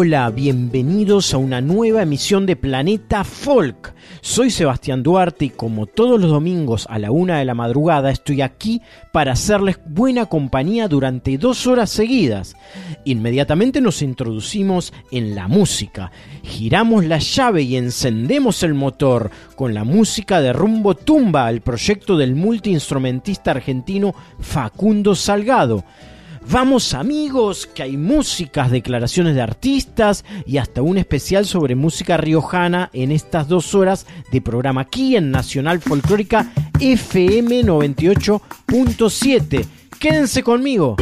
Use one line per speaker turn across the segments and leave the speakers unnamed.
Hola, bienvenidos a una nueva emisión de Planeta Folk. Soy Sebastián Duarte y como todos los domingos a la una de la madrugada estoy aquí para hacerles buena compañía durante dos horas seguidas. Inmediatamente nos introducimos en la música, giramos la llave y encendemos el motor con la música de Rumbo Tumba, el proyecto del multiinstrumentista argentino Facundo Salgado. Vamos amigos, que hay músicas, declaraciones de artistas y hasta un especial sobre música riojana en estas dos horas de programa aquí en Nacional Folclórica FM 98.7. Quédense conmigo.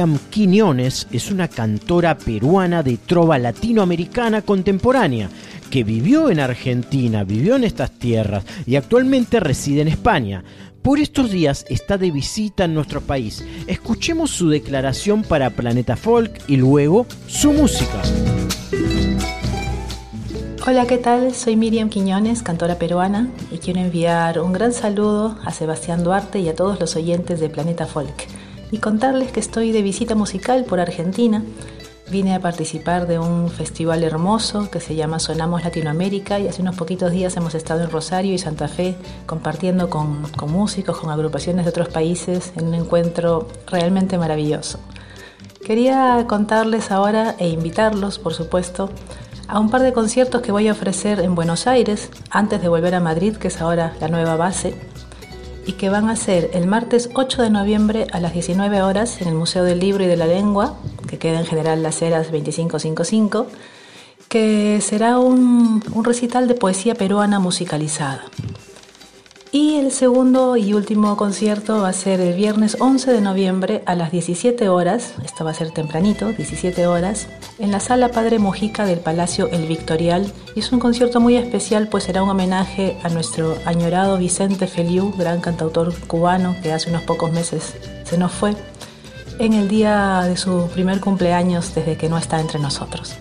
Miriam Quiñones es una cantora peruana de trova latinoamericana contemporánea que vivió en Argentina, vivió en estas tierras y actualmente reside en España. Por estos días está de visita en nuestro país. Escuchemos su declaración para Planeta Folk y luego su música.
Hola, ¿qué tal? Soy Miriam Quiñones, cantora peruana, y quiero enviar un gran saludo a Sebastián Duarte y a todos los oyentes de Planeta Folk y contarles que estoy de visita musical por Argentina. Vine a participar de un festival hermoso que se llama Sonamos Latinoamérica y hace unos poquitos días hemos estado en Rosario y Santa Fe compartiendo con, con músicos, con agrupaciones de otros países en un encuentro realmente maravilloso. Quería contarles ahora e invitarlos, por supuesto, a un par de conciertos que voy a ofrecer en Buenos Aires antes de volver a Madrid, que es ahora la nueva base y que van a ser el martes 8 de noviembre a las 19 horas en el Museo del Libro y de la Lengua, que queda en General Las Heras 2555, que será un, un recital de poesía peruana musicalizada. Y el segundo y último concierto va a ser el viernes 11 de noviembre a las 17 horas, esto va a ser tempranito, 17 horas, en la sala Padre Mojica del Palacio El Victorial. Y es un concierto muy especial, pues será un homenaje a nuestro añorado Vicente Feliu, gran cantautor cubano que hace unos pocos meses se nos fue, en el día de su primer cumpleaños desde que no está entre nosotros,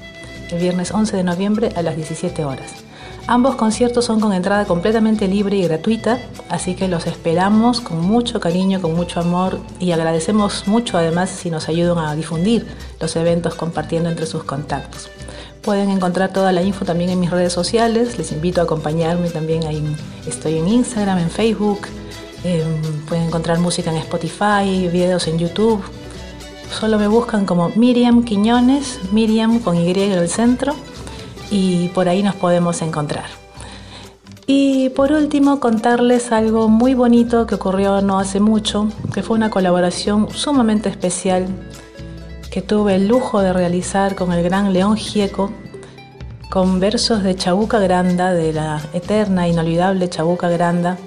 el viernes 11 de noviembre a las 17 horas. Ambos conciertos son con entrada completamente libre y gratuita, así que los esperamos con mucho cariño, con mucho amor y agradecemos mucho además si nos ayudan a difundir los eventos compartiendo entre sus contactos. Pueden encontrar toda la info también en mis redes sociales, les invito a acompañarme también ahí, estoy en Instagram, en Facebook, em, pueden encontrar música en Spotify, videos en YouTube. Solo me buscan como Miriam Quiñones, Miriam con Y en el centro y por ahí nos podemos encontrar. Y por último, contarles algo muy bonito que ocurrió no hace mucho, que fue una colaboración sumamente especial que tuve el lujo de realizar con el gran León Gieco, con versos de Chabuca Granda, de la eterna, inolvidable Chabuca Granda,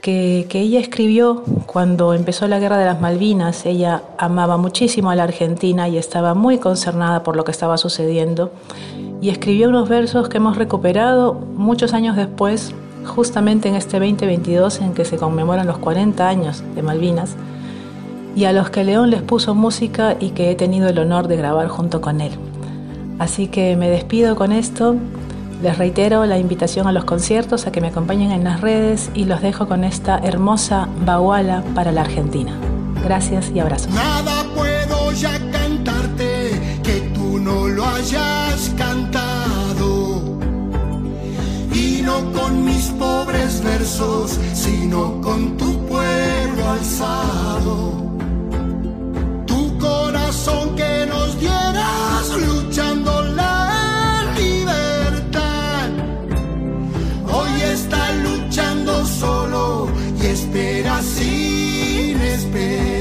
que, que, ella escribió cuando empezó la guerra de las Malvinas. Ella amaba muchísimo a la Argentina y estaba muy concernada por lo que estaba sucediendo y escribió unos versos que hemos recuperado muchos años después, justamente en este 2022 en que se conmemoran los 40 años de Malvinas, y a los que León les puso música y que he tenido el honor de grabar junto con él. Así que me despido con esto, les reitero la invitación a los conciertos, a que me acompañen en las redes y los dejo con esta hermosa baguala para la Argentina. Gracias y abrazos.
Nada puedo ya cantarte que tú no lo hayas cantado. Y no con mis pobres versos, sino con tu pueblo alzado. Tu corazón que nos dieras luchando la libertad. Hoy está luchando solo y espera sin esperar.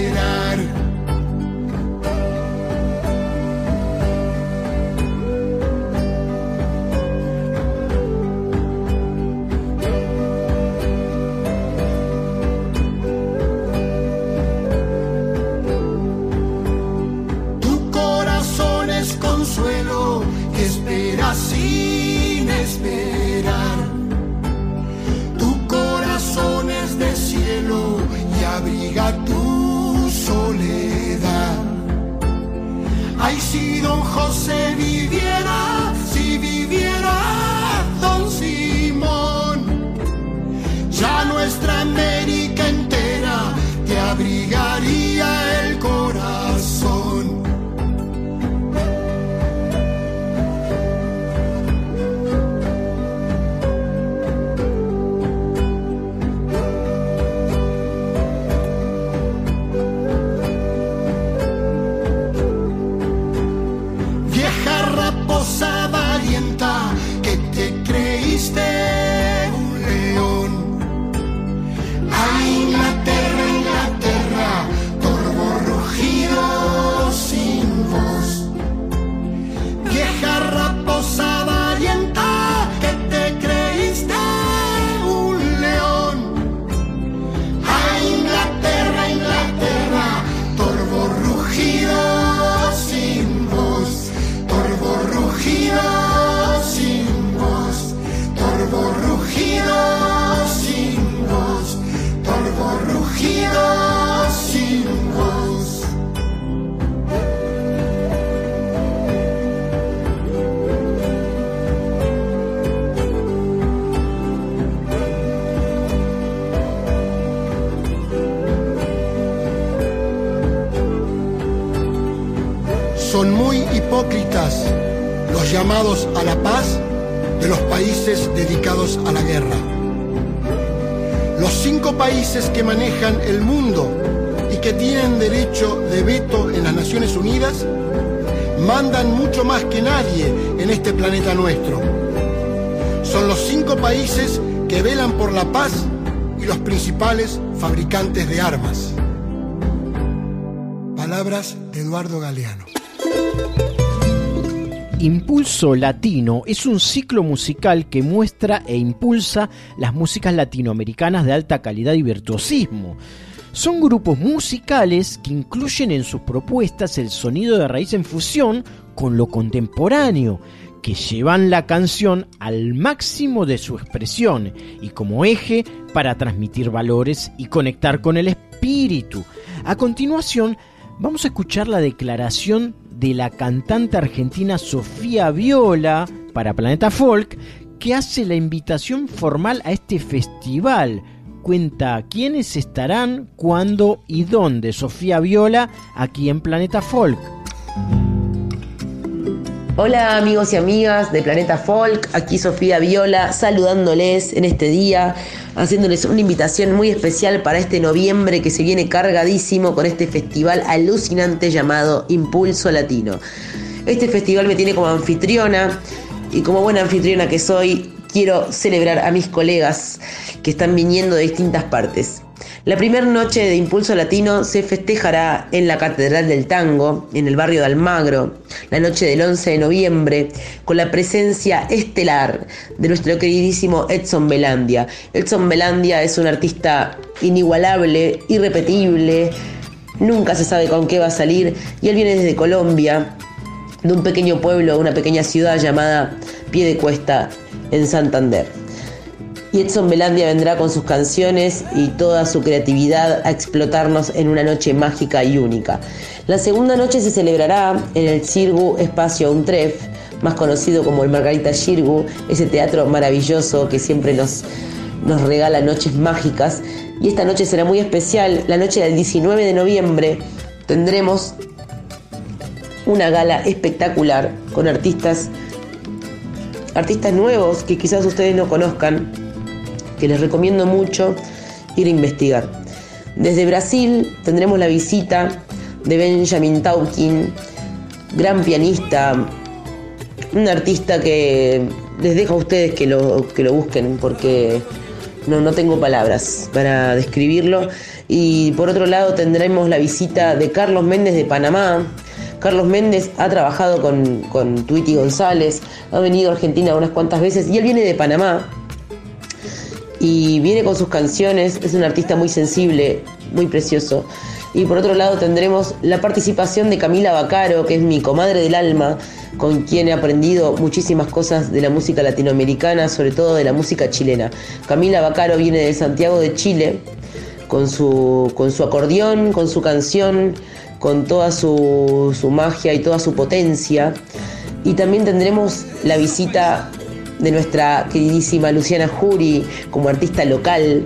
Llamados a la paz de los países dedicados a la guerra. Los cinco países que manejan el mundo y que tienen derecho de veto en las Naciones Unidas mandan mucho más que nadie en este planeta nuestro. Son los cinco países que velan por la paz y los principales fabricantes de armas. Palabras de Eduardo Galeano.
Impulso Latino es un ciclo musical que muestra e impulsa las músicas latinoamericanas de alta calidad y virtuosismo. Son grupos musicales que incluyen en sus propuestas el sonido de raíz en fusión con lo contemporáneo, que llevan la canción al máximo de su expresión y como eje para transmitir valores y conectar con el espíritu. A continuación, vamos a escuchar la declaración de la cantante argentina Sofía Viola para Planeta Folk, que hace la invitación formal a este festival. Cuenta quiénes estarán, cuándo y dónde. Sofía Viola, aquí en Planeta Folk.
Hola amigos y amigas de Planeta Folk, aquí Sofía Viola saludándoles en este día, haciéndoles una invitación muy especial para este noviembre que se viene cargadísimo con este festival alucinante llamado Impulso Latino. Este festival me tiene como anfitriona y como buena anfitriona que soy, quiero celebrar a mis colegas que están viniendo de distintas partes. La primera noche de Impulso Latino se festejará en la Catedral del Tango, en el barrio de Almagro, la noche del 11 de noviembre, con la presencia estelar de nuestro queridísimo Edson Belandia. Edson Belandia es un artista inigualable, irrepetible, nunca se sabe con qué va a salir, y él viene desde Colombia, de un pequeño pueblo, una pequeña ciudad llamada Pie de Cuesta, en Santander y Edson Belandia vendrá con sus canciones y toda su creatividad a explotarnos en una noche mágica y única. La segunda noche se celebrará en el Cirgu Espacio Untref, más conocido como el Margarita Shirgu, ese teatro maravilloso que siempre nos, nos regala noches mágicas. Y esta noche será muy especial, la noche del 19 de noviembre tendremos una gala espectacular con artistas artistas nuevos que quizás ustedes no conozcan que les recomiendo mucho ir a investigar. Desde Brasil tendremos la visita de Benjamin Taukin, gran pianista, un artista que les dejo a ustedes que lo, que lo busquen porque no, no tengo palabras para describirlo. Y por otro lado tendremos la visita de Carlos Méndez de Panamá. Carlos Méndez ha trabajado con, con González, ha venido a Argentina unas cuantas veces y él viene de Panamá y viene con sus canciones, es un artista muy sensible, muy precioso. Y por otro lado tendremos la participación de Camila Bacaro, que es mi comadre del alma, con quien he aprendido muchísimas cosas de la música latinoamericana, sobre todo de la música chilena. Camila Bacaro viene de Santiago de Chile, con su, con su acordeón, con su canción, con toda su, su magia y toda su potencia. Y también tendremos la visita de nuestra queridísima Luciana Jury como artista local,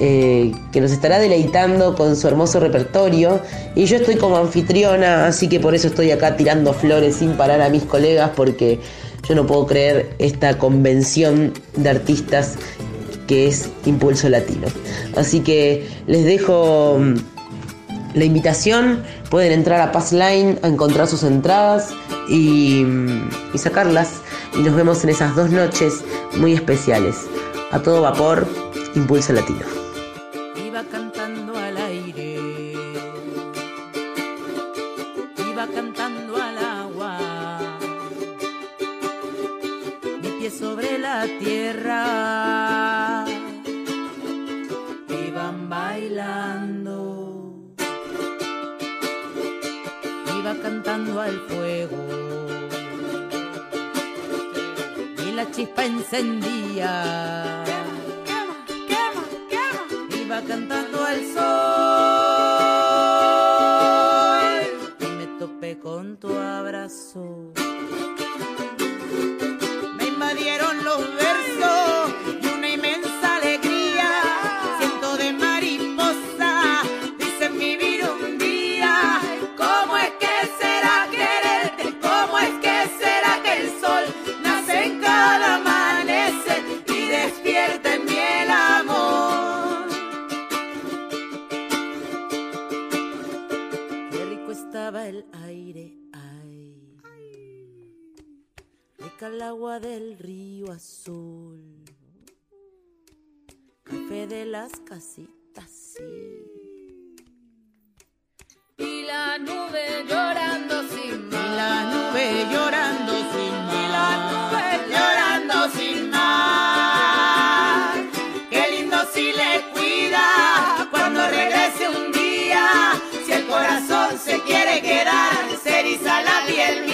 eh, que nos estará deleitando con su hermoso repertorio. Y yo estoy como anfitriona, así que por eso estoy acá tirando flores sin parar a mis colegas, porque yo no puedo creer esta convención de artistas que es Impulso Latino. Así que les dejo mm, la invitación, pueden entrar a Passline a encontrar sus entradas y, mm, y sacarlas y nos vemos en esas dos noches muy especiales. A todo vapor, Impulso Latino.
Encendía. Quema, quema, quema, Iba cantando el sol y me topé con tu abrazo. Al agua del río azul. Café de las casitas, sí. Y la nube llorando sin más. las nubes llorando sin. Y las nubes llorando sin mar. Qué lindo si le cuida cuando regrese un día. Si el corazón se quiere quedar, se eriza la piel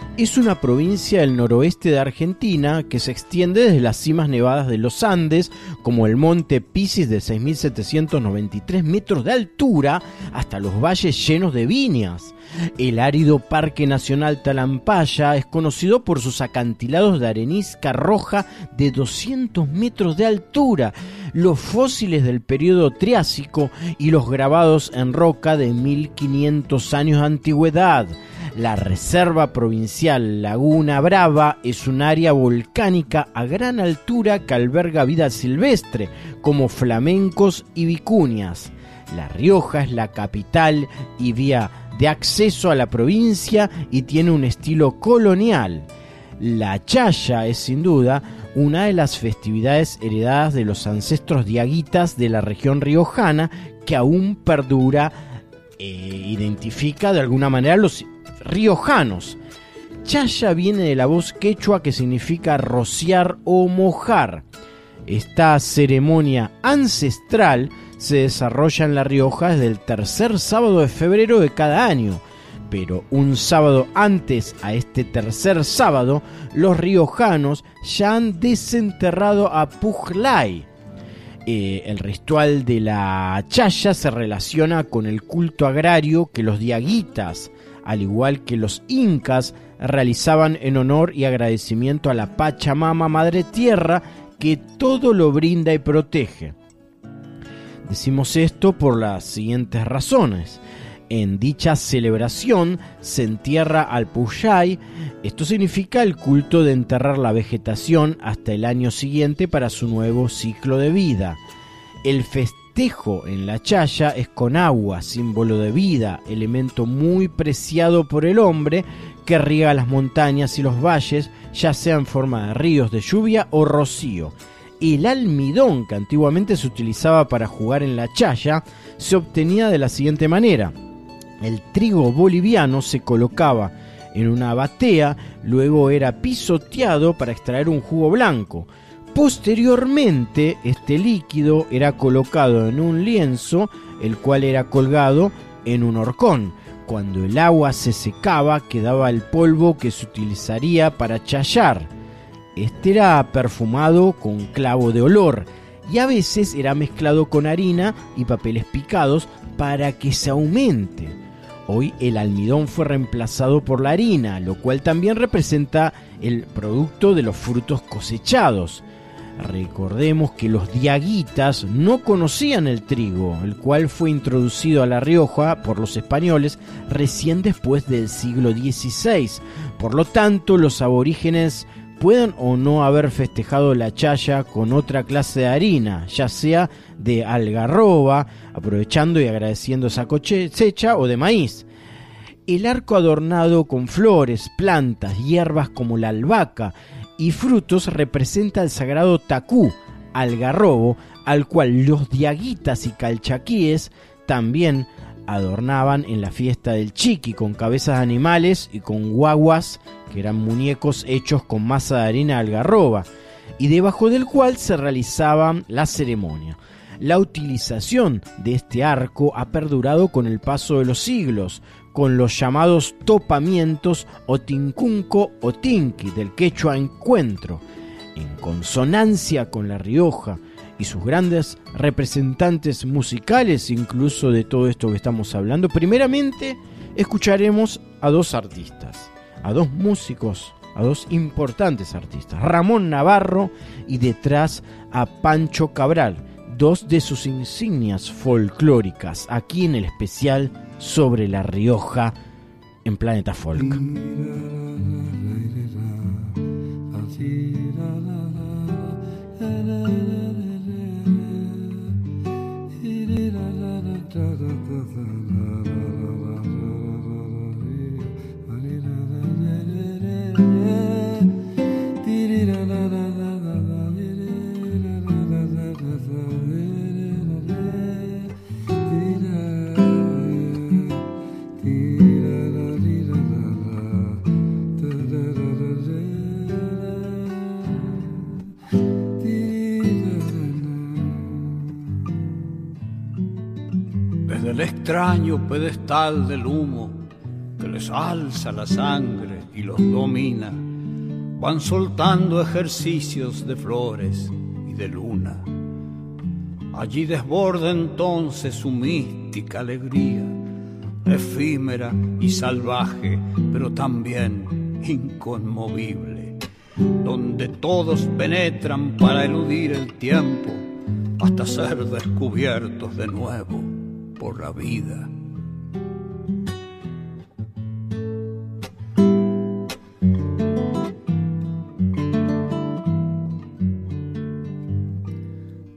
es una provincia del noroeste de Argentina que se extiende desde las cimas nevadas de los Andes, como el monte Pisis de 6.793 metros de altura, hasta los valles llenos de viñas. El árido Parque Nacional Talampaya es conocido por sus acantilados de arenisca roja de 200 metros de altura, los fósiles del periodo Triásico y los grabados en roca de 1500 años de antigüedad. La Reserva Provincial Laguna Brava es un área volcánica a gran altura que alberga vida silvestre, como flamencos y vicuñas. La Rioja es la capital y vía de acceso a la provincia y tiene un estilo colonial. La Chaya es sin duda una de las festividades heredadas de los ancestros diaguitas de la región riojana que aún perdura e identifica de alguna manera los riojanos. Chaya viene de la voz quechua que significa rociar o mojar. Esta ceremonia ancestral se desarrolla en La Rioja desde el tercer sábado de febrero de cada año, pero un sábado antes a este tercer sábado, los riojanos ya han desenterrado a Pujlay. Eh, el ritual de la chaya se relaciona con el culto agrario que los diaguitas, al igual que los incas, realizaban en honor y agradecimiento a la Pachamama Madre Tierra que todo lo brinda y protege. Decimos esto por las siguientes razones. En dicha celebración se entierra al Puyay, esto significa el culto de enterrar la vegetación hasta el año siguiente para su nuevo ciclo de vida. El festejo en la chaya es con agua, símbolo de vida, elemento muy preciado por el hombre que riega las montañas y los valles, ya sea en forma de ríos de lluvia o rocío. El almidón que antiguamente se utilizaba para jugar en la chaya se obtenía de la siguiente manera. El trigo boliviano se colocaba en una batea, luego era pisoteado para extraer un jugo blanco. Posteriormente, este líquido era colocado en un lienzo, el cual era colgado en un horcón. Cuando el agua se secaba, quedaba el polvo que se utilizaría para chayar. Este era perfumado con clavo de olor y a veces era mezclado con harina y papeles picados para que se aumente. Hoy el almidón fue reemplazado por la harina, lo cual también representa el producto de los frutos cosechados. Recordemos que los diaguitas no conocían el trigo, el cual fue introducido a La Rioja por los españoles recién después del siglo XVI. Por lo tanto, los aborígenes pueden o no haber festejado la chaya con otra clase de harina, ya sea de algarroba, aprovechando y agradeciendo esa cosecha, o de maíz. El arco adornado con flores, plantas, hierbas como la albahaca y frutos representa el sagrado tacú, algarrobo, al cual los diaguitas y calchaquíes también adornaban en la fiesta del chiqui con cabezas de animales y con guaguas, que eran muñecos hechos con masa de harina algarroba, y debajo del cual se realizaba la ceremonia. La utilización de este arco ha perdurado con el paso de los siglos, con los llamados topamientos o tincunco o tinqui del quechua encuentro, en consonancia con La Rioja y sus grandes representantes musicales, incluso de todo esto que estamos hablando. Primeramente, escucharemos a dos artistas, a dos músicos, a dos importantes artistas, Ramón Navarro y detrás a Pancho Cabral, dos de sus insignias folclóricas, aquí en el especial sobre La Rioja en Planeta Folk.
Extraño pedestal del humo que les alza la sangre y los domina, van soltando ejercicios de flores y de luna. Allí desborda entonces su mística alegría, efímera y salvaje, pero también inconmovible, donde todos penetran para eludir el tiempo hasta ser descubiertos de nuevo por la vida.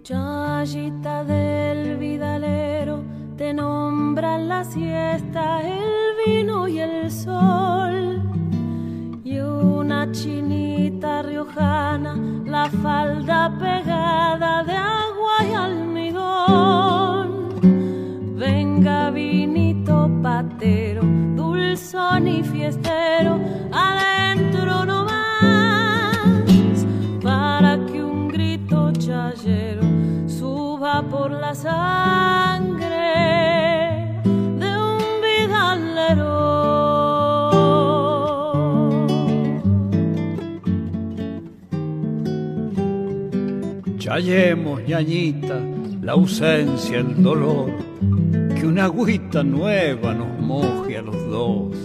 Chayita del vidalero, te nombran la siesta, el vino y el sol. Y una chinita riojana, la falda pegada de vinito patero, dulzón y fiestero, adentro no más, para que un grito chayero suba por la sangre de un vidalero.
Chayemos, ñañita, la ausencia, el dolor, una agüita nueva nos moje a los dos.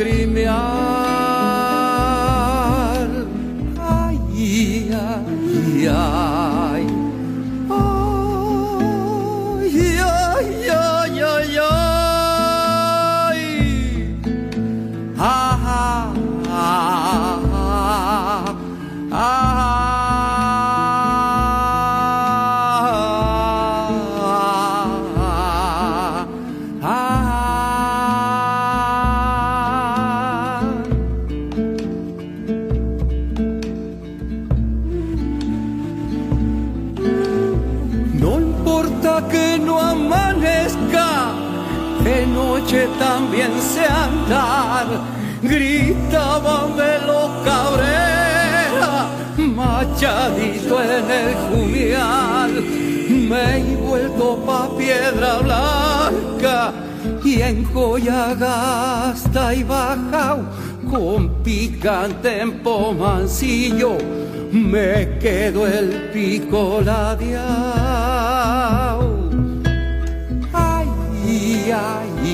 Hace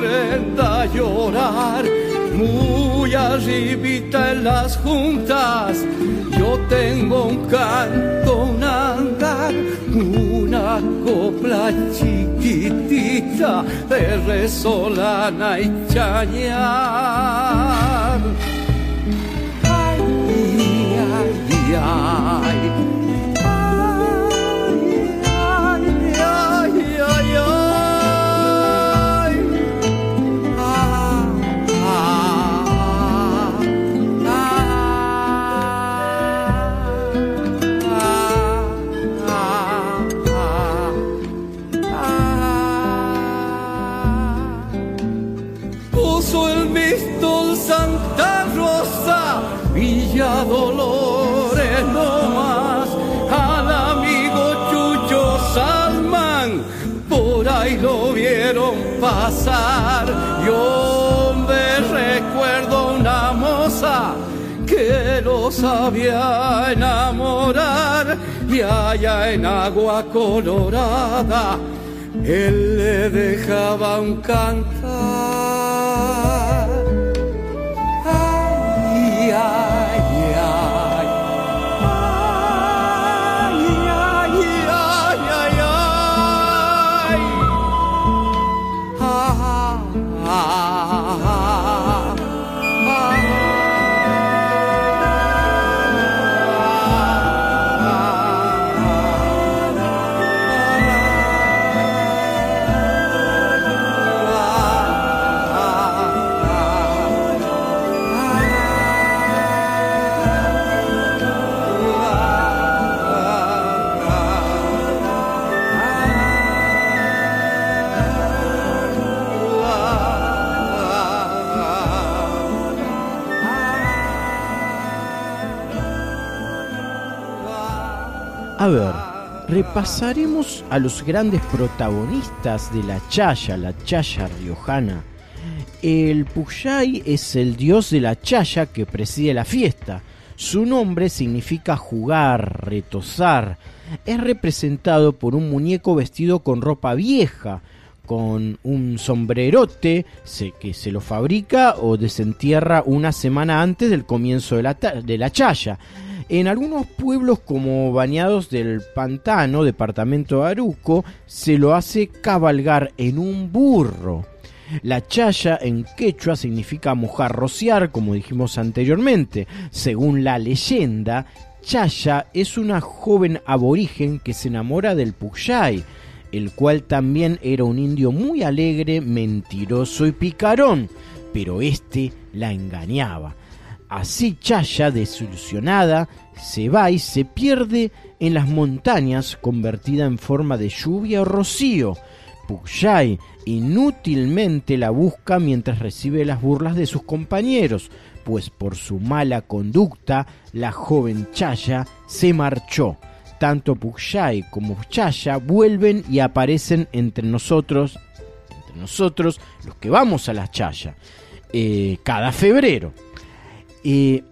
que aprenda a llorar. Muy arribita en las juntas, yo tengo un canto, un andar, una copla chiquitita de resolana y chañar. Ay, ay. Ay, sabía enamorar y allá en agua colorada él le dejaba un cantar.
Repasaremos a los grandes protagonistas de la chaya, la chaya riojana. El Puyay es el dios de la chaya que preside la fiesta. Su nombre significa jugar, retosar. Es representado por un muñeco vestido con ropa vieja, con un sombrerote que se lo fabrica o desentierra una semana antes del comienzo de la, de la chaya. En algunos pueblos como Bañados del Pantano, departamento de Aruco, se lo hace cabalgar en un burro. La chaya en quechua significa mojar, rociar, como dijimos anteriormente. Según la leyenda, Chaya es una joven aborigen que se enamora del Puyay, el cual también era un indio muy alegre, mentiroso y picarón, pero este la engañaba. Así Chaya, desilusionada, se va y se pierde en las montañas convertida en forma de lluvia o rocío. Pugyay inútilmente la busca mientras recibe las burlas de sus compañeros, pues por su mala conducta la joven Chaya se marchó. Tanto Pugyay como Chaya vuelven y aparecen entre nosotros, entre nosotros los que vamos a la Chaya, eh, cada febrero. Eh,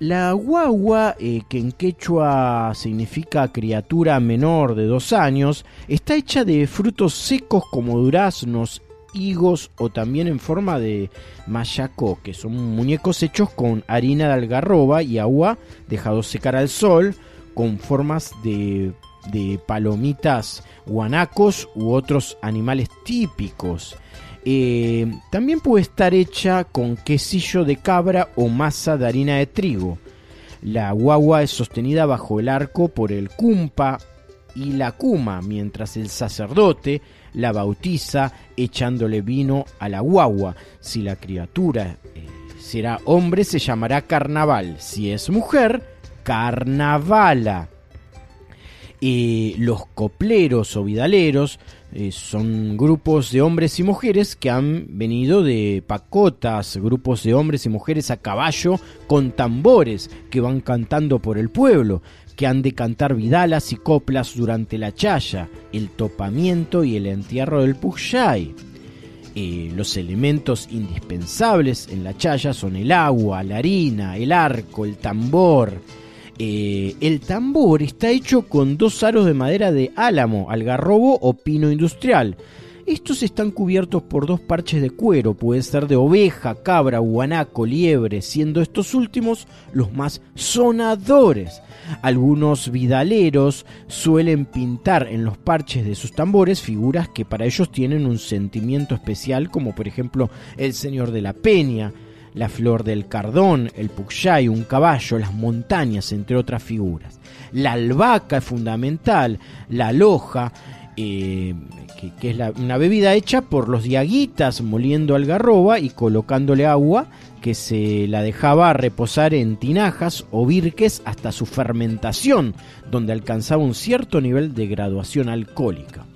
la guagua, eh, que en quechua significa criatura menor de dos años, está hecha de frutos secos como duraznos, higos o también en forma de mayacó, que son muñecos hechos con harina de algarroba y agua dejados secar al sol, con formas de, de palomitas guanacos u otros animales típicos. Eh, también puede estar hecha con quesillo de cabra o masa de harina de trigo. La guagua es sostenida bajo el arco por el cumpa y la cuma, mientras el sacerdote la bautiza echándole vino a la guagua. Si la criatura eh, será hombre, se llamará carnaval. Si es mujer, carnavala. Eh, los copleros o vidaleros eh, son grupos de hombres y mujeres que han venido de pacotas, grupos de hombres y mujeres a caballo con tambores que van cantando por el pueblo, que han de cantar vidalas y coplas durante la chaya, el topamiento y el entierro del Puxay. Eh, los elementos indispensables en la chaya son el agua, la harina, el arco, el tambor, eh, el tambor está hecho con dos aros de madera de álamo, algarrobo o pino industrial. Estos están cubiertos por dos parches de cuero, pueden ser de oveja, cabra, guanaco, liebre, siendo estos últimos los más sonadores. Algunos vidaleros suelen pintar en los parches de sus tambores figuras que para ellos tienen un sentimiento especial, como por ejemplo el Señor de la Peña, la flor del cardón, el puxay, un caballo, las montañas, entre otras figuras. La albahaca es fundamental, la loja, eh, que, es una bebida hecha por los diaguitas moliendo algarroba y colocándole agua que se la dejaba reposar en tinajas o virques hasta su fermentación, donde alcanzaba un cierto nivel de graduación alcohólica.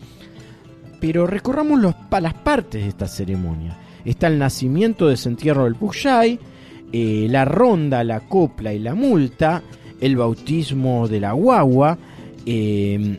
Pero recorramos las partes de esta ceremonia está el nacimiento, desentierro del Puxay, eh, la ronda, la copla y la multa, el bautismo de la guagua, eh,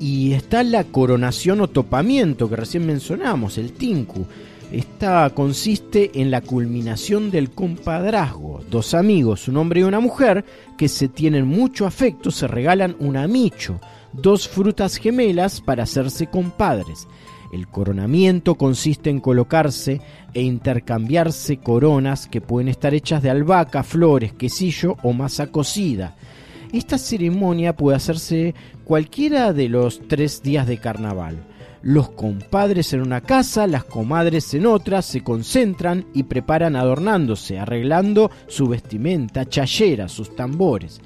y está la coronación o topamiento que recién mencionamos, el tinku. Esta consiste en la culminación del compadrazgo. Dos amigos, un hombre y una mujer, que se tienen mucho afecto, se regalan un amicho, dos frutas gemelas para hacerse compadres. El coronamiento consiste en colocarse e intercambiarse coronas que pueden estar hechas de albahaca, flores, quesillo o masa cocida. Esta ceremonia puede hacerse cualquiera de los tres días de carnaval. Los compadres en una casa, las comadres en otra, se concentran y preparan adornándose, arreglando su vestimenta, chayera, sus tambores.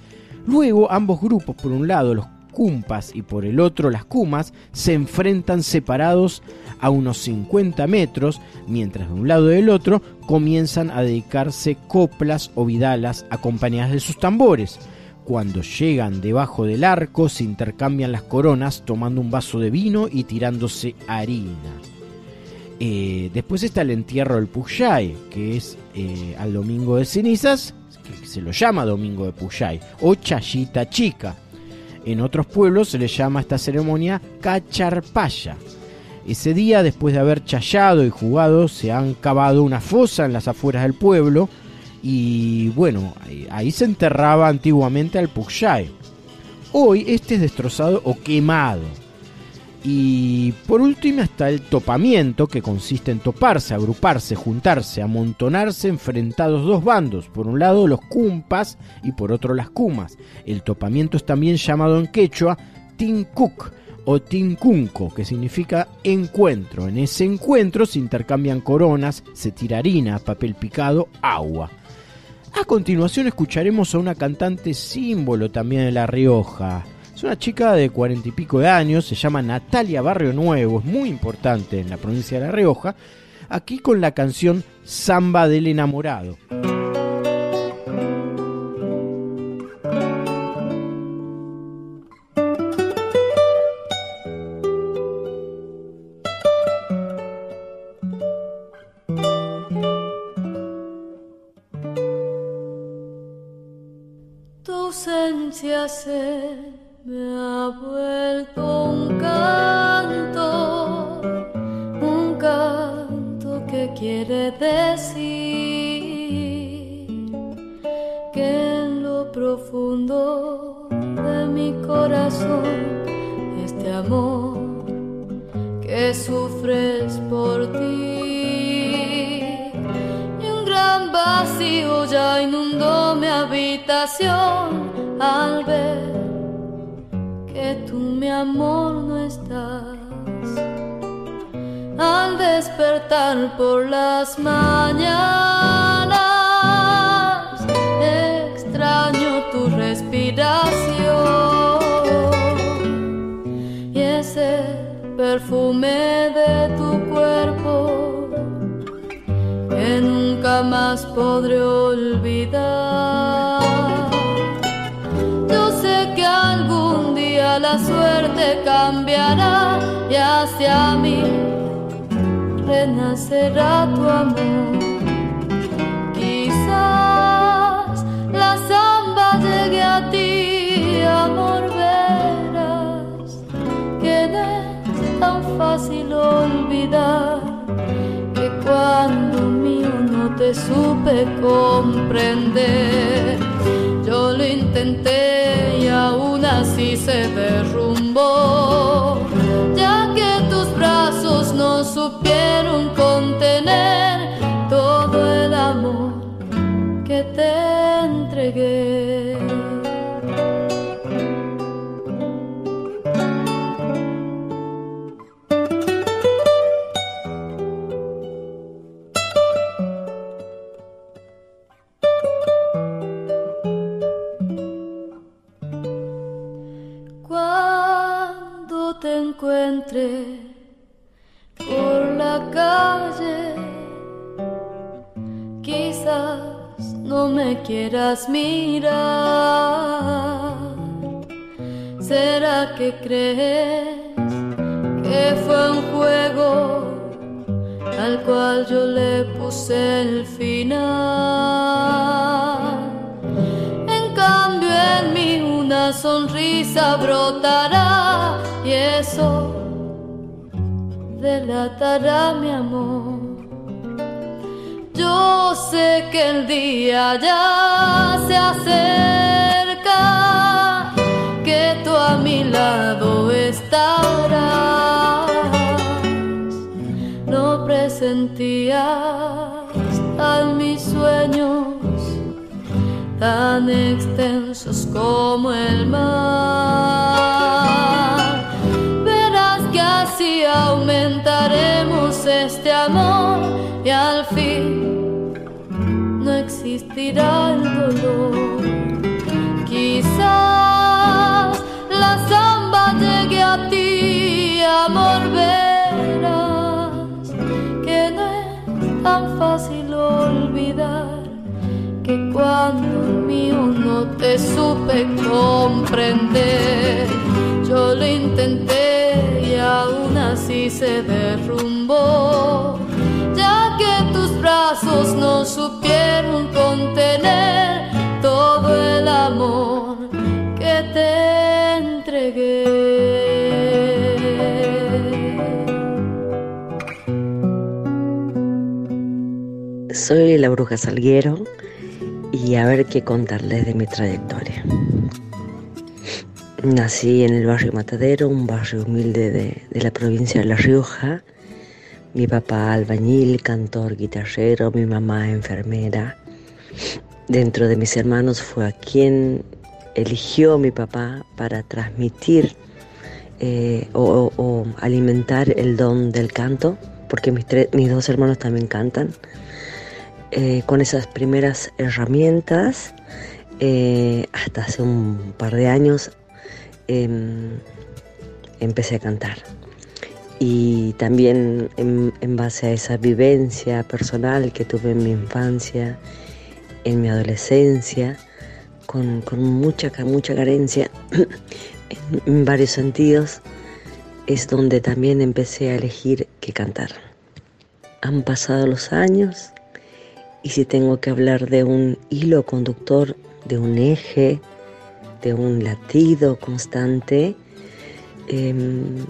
Luego ambos grupos, por un lado los cumpas y por el otro las cumas se enfrentan separados a unos 50 metros, mientras de un lado y del otro comienzan a dedicarse coplas o vidalas acompañadas de sus tambores. Cuando llegan debajo del arco se intercambian las coronas tomando un vaso de vino y tirándose harina. Eh, después está el entierro del Puyay, que es eh, al domingo de cenizas, que se lo llama domingo de Puyay, o chayita chica. En otros pueblos se le llama esta ceremonia cacharpaya. Ese día, después de haber chayado y jugado, se han cavado una fosa en las afueras del pueblo y bueno, ahí, se enterraba antiguamente al Puxay. Hoy este es destrozado o quemado. Y por último está el topamiento, que consiste en toparse, agruparse, juntarse, amontonarse enfrentados dos bandos, por un lado los cumpas y por otro las cumas. El topamiento es también llamado en quechua tincuk o tincunco, que significa encuentro. En ese encuentro se intercambian coronas, se tira harina, papel picado, agua. A continuación escucharemos a una cantante símbolo también de La Rioja, es una chica de cuarenta y pico de años, se llama Natalia Barrio Nuevo, es muy importante en la provincia de La Rioja, aquí con la canción Samba del Enamorado.
Tu ausencia se quiere decir que en lo profundo de mi corazón este amor que sufres por ti y un gran vacío ya inundó mi habitación al ver que tú mi amor no estás al despertar por las mañanas extraño tu respiración y ese perfume de tu cuerpo que nunca más podré olvidar. La suerte cambiará y hacia mí renacerá tu amor. Quizás la samba llegue a ti, amor, verás que no es tan fácil olvidar que cuando mío no te supe comprender. Yo lo intenté y aún así se derrumbó, ya que tus brazos no supieron contener todo el amor que te encuentre por la calle, quizás no me quieras mirar. ¿Será que crees que fue un juego al cual yo le puse el final? En cambio en mí una sonrisa brotará eso delatará mi amor. Yo sé que el día ya se acerca, que tú a mi lado estarás. Lo presentías en mis sueños tan extensos como el mar. Así aumentaremos este amor y al fin no existirá el dolor. Quizás la samba llegue a ti, amor, verás que no es tan fácil olvidar que cuando mío no te supe comprender, yo lo intenté y aún así se derrumbó, ya que tus brazos no supieron contener todo el amor que te entregué.
Soy la bruja Salguero y a ver qué contarles de mi trayectoria. Nací en el barrio Matadero, un barrio humilde de, la provincia de La Rioja. Mi papá albañil, cantor, guitarrero, mi mamá enfermera. Dentro de mis hermanos fue a quien eligió mi papá para transmitir eh, o, o, alimentar el don del canto, porque mis, mis dos hermanos también cantan. Eh, con esas primeras herramientas, eh, hasta hace un par de años eh, empecé a cantar. Y también en, en, base a esa vivencia personal que tuve en mi infancia, en mi adolescencia, con, con mucha, mucha carencia en, en varios sentidos, es donde también empecé a elegir qué cantar. Han pasado los años y si tengo que hablar de un hilo conductor, de un eje, de un latido constante, em,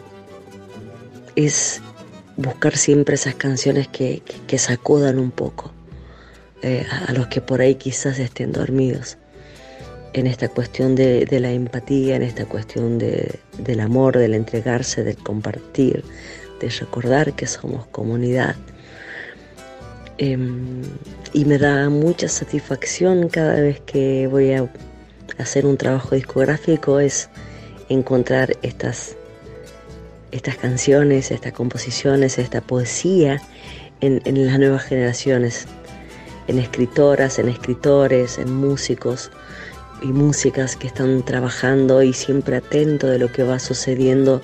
es buscar siempre esas canciones que, que- que sacudan un poco eh, a los que por ahí quizás estén dormidos. En esta cuestión de, de la empatía, en esta cuestión de- del amor, del entregarse, del compartir, de recordar que somos comunidad. Em, y me da mucha satisfacción cada vez que voy a hacer un trabajo discográfico es encontrar estas, estas canciones, estas composiciones, esta poesía en, las nuevas generaciones, en escritoras, en escritores, en músicos y músicas que están trabajando y siempre atentos de lo que va sucediendo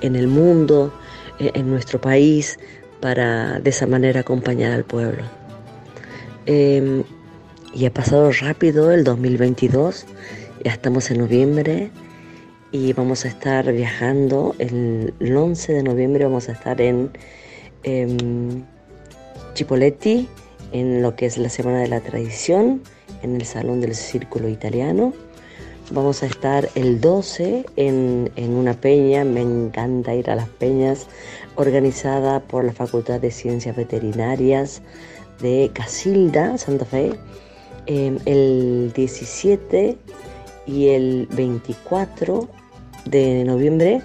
en el mundo, eh, en nuestro país, para de esa manera acompañar al pueblo. Eh, y ha pasado rápido el 2022, ya estamos en noviembre y vamos a estar viajando el, el 11 de noviembre, vamos a estar en em, Chipoletti, en lo que es la Semana de la Tradición, en el Salón del Círculo Italiano. Vamos a estar el 12 en, en una peña, me encanta ir a las peñas, organizada por la Facultad de Ciencias Veterinarias de Casilda, Santa Fe. El 17 y el 24 de noviembre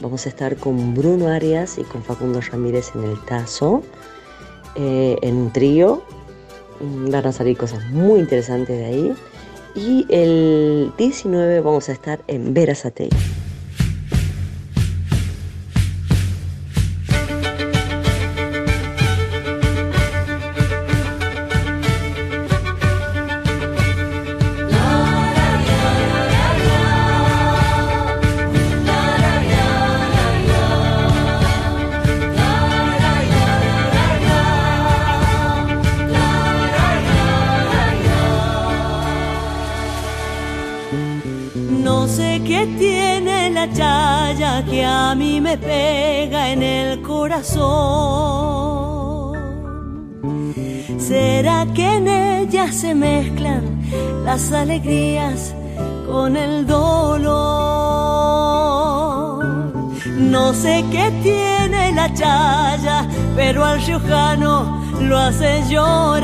vamos a estar con Bruno Arias y con Facundo Ramírez en el Tazo, eh, en un trío. Mm, Van a salir cosas muy interesantes de ahí. Y el 19 vamos a estar en Verazatei.
¿Será que en ella se mezclan las alegrías con el dolor? No sé qué tiene la chaya, pero al riojano lo hace llorar.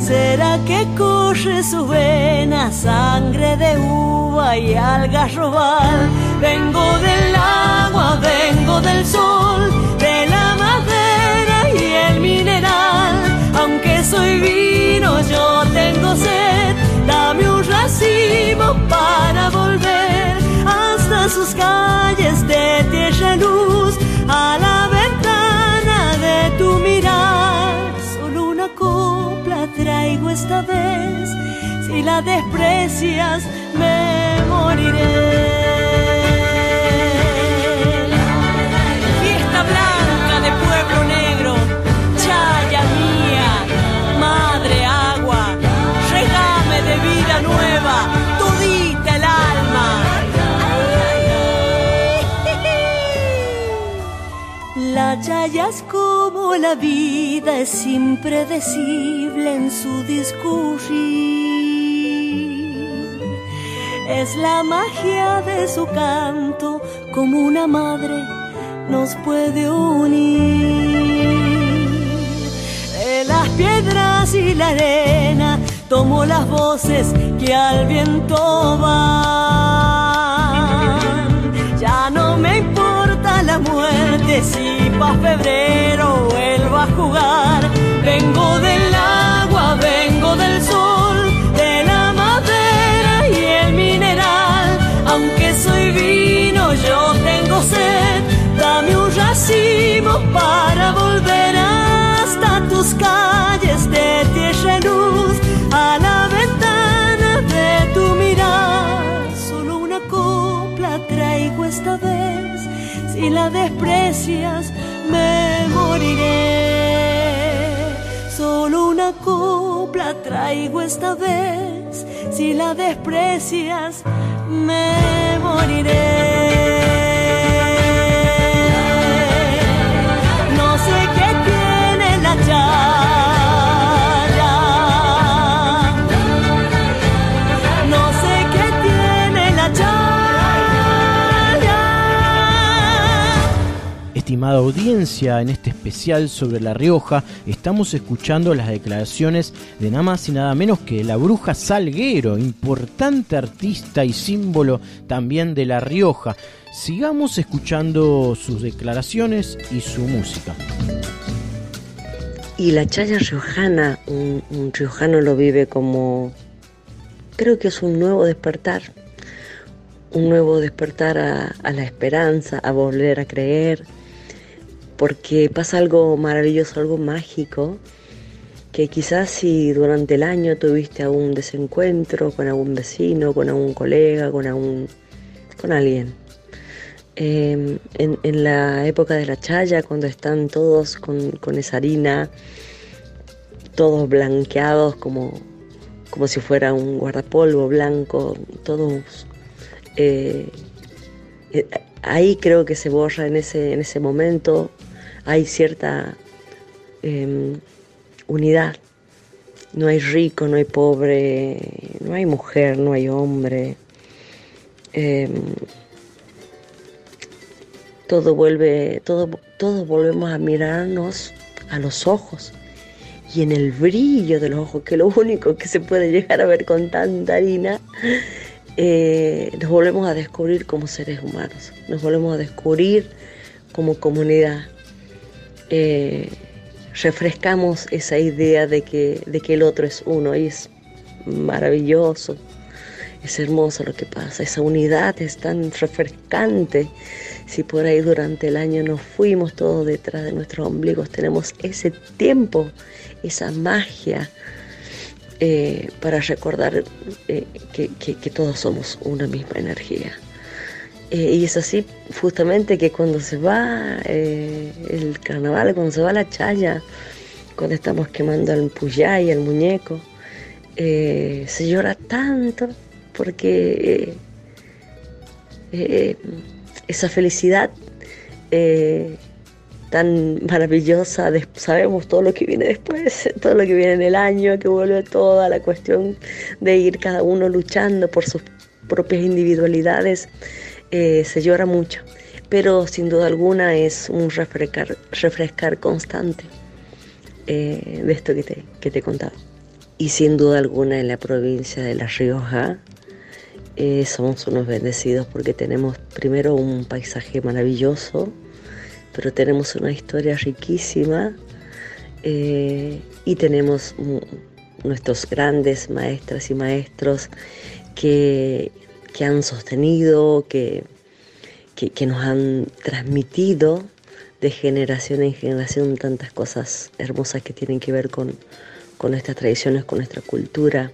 ¿Será que corre su vena sangre de uva y algarrobal? Vengo del agua, vengo del sol, de la madera y el mineral. Aunque soy vino, yo tengo sed. Dame un racimo para volver hasta sus calles de tierra luz, a la ventana de tu mirar. Solo una copla traigo esta vez. Si la desprecias, me moriré. Es como la vida, es impredecible en su discurrir. Es la magia de su canto, como una madre nos puede unir. De las piedras y la arena tomo las voces que al viento van. Ya no me importa la muerte si pa' febrero vuelvo a jugar. Vengo del agua, vengo del sol, de la madera y el mineral. Aunque soy vino, yo tengo sed. Dame un racimo para volver hasta tus calles de tierra y luz, a la ventana de tu mirar. Solo una copla traigo esta vez. Si la desprecias, me moriré. Solo una copla traigo esta vez. Si la desprecias, me moriré. No sé qué tiene la chaya.
Audiencia, en este especial sobre La Rioja estamos escuchando las declaraciones de nada más y nada menos que la bruja Salguero, importante artista y símbolo también de La Rioja. Sigamos escuchando sus declaraciones y su música.
Y la chaya riojana, un, riojano lo vive como, creo que es un nuevo despertar, un nuevo despertar a la esperanza, a volver a creer, porque pasa algo maravilloso, algo mágico, que quizás si durante el año tuviste algún desencuentro con algún vecino, con algún colega, con, algún, con alguien, eh, en, la época de la chaya, cuando están todos con, con esa harina, todos blanqueados como, como si fuera un guardapolvo blanco, todos... Eh, eh, ahí creo que se borra en ese, en ese momento, hay cierta eh, unidad. No hay rico, no hay pobre, no hay mujer, no hay hombre. Eh, todo vuelve, todo, todos volvemos a mirarnos a los ojos y en el brillo de los ojos, que es lo único que se puede llegar a ver con tanta harina, eh, nos volvemos a descubrir como seres humanos, nos volvemos a descubrir como comunidad. Eh, refrescamos esa idea de que, de que el otro es uno y es maravilloso, es hermoso lo que pasa, esa unidad es tan refrescante. Si por ahí durante el año nos fuimos todos detrás de nuestros ombligos, tenemos ese tiempo, esa magia eh, para recordar eh, que, que, que, todos somos una misma energía. Eh, y es así justamente que cuando se va eh, el carnaval, cuando se va la chaya, cuando estamos quemando al y al muñeco, eh, se llora tanto porque esa felicidad tan maravillosa, sabemos todo lo que viene después, todo lo que viene en el año, que vuelve toda la cuestión de ir cada uno luchando por sus propias individualidades, eh, se llora mucho, pero sin duda alguna es un refrescar, constante eh, de esto que te, que te he contado. Y sin duda alguna en la provincia de La Rioja eh, somos unos bendecidos porque tenemos primero un paisaje maravilloso, pero tenemos una historia riquísima eh, y tenemos nuestros grandes maestras y maestros que, que han sostenido, que, que, nos han transmitido de generación en generación tantas cosas hermosas que tienen que ver con, con nuestras tradiciones, con nuestra cultura,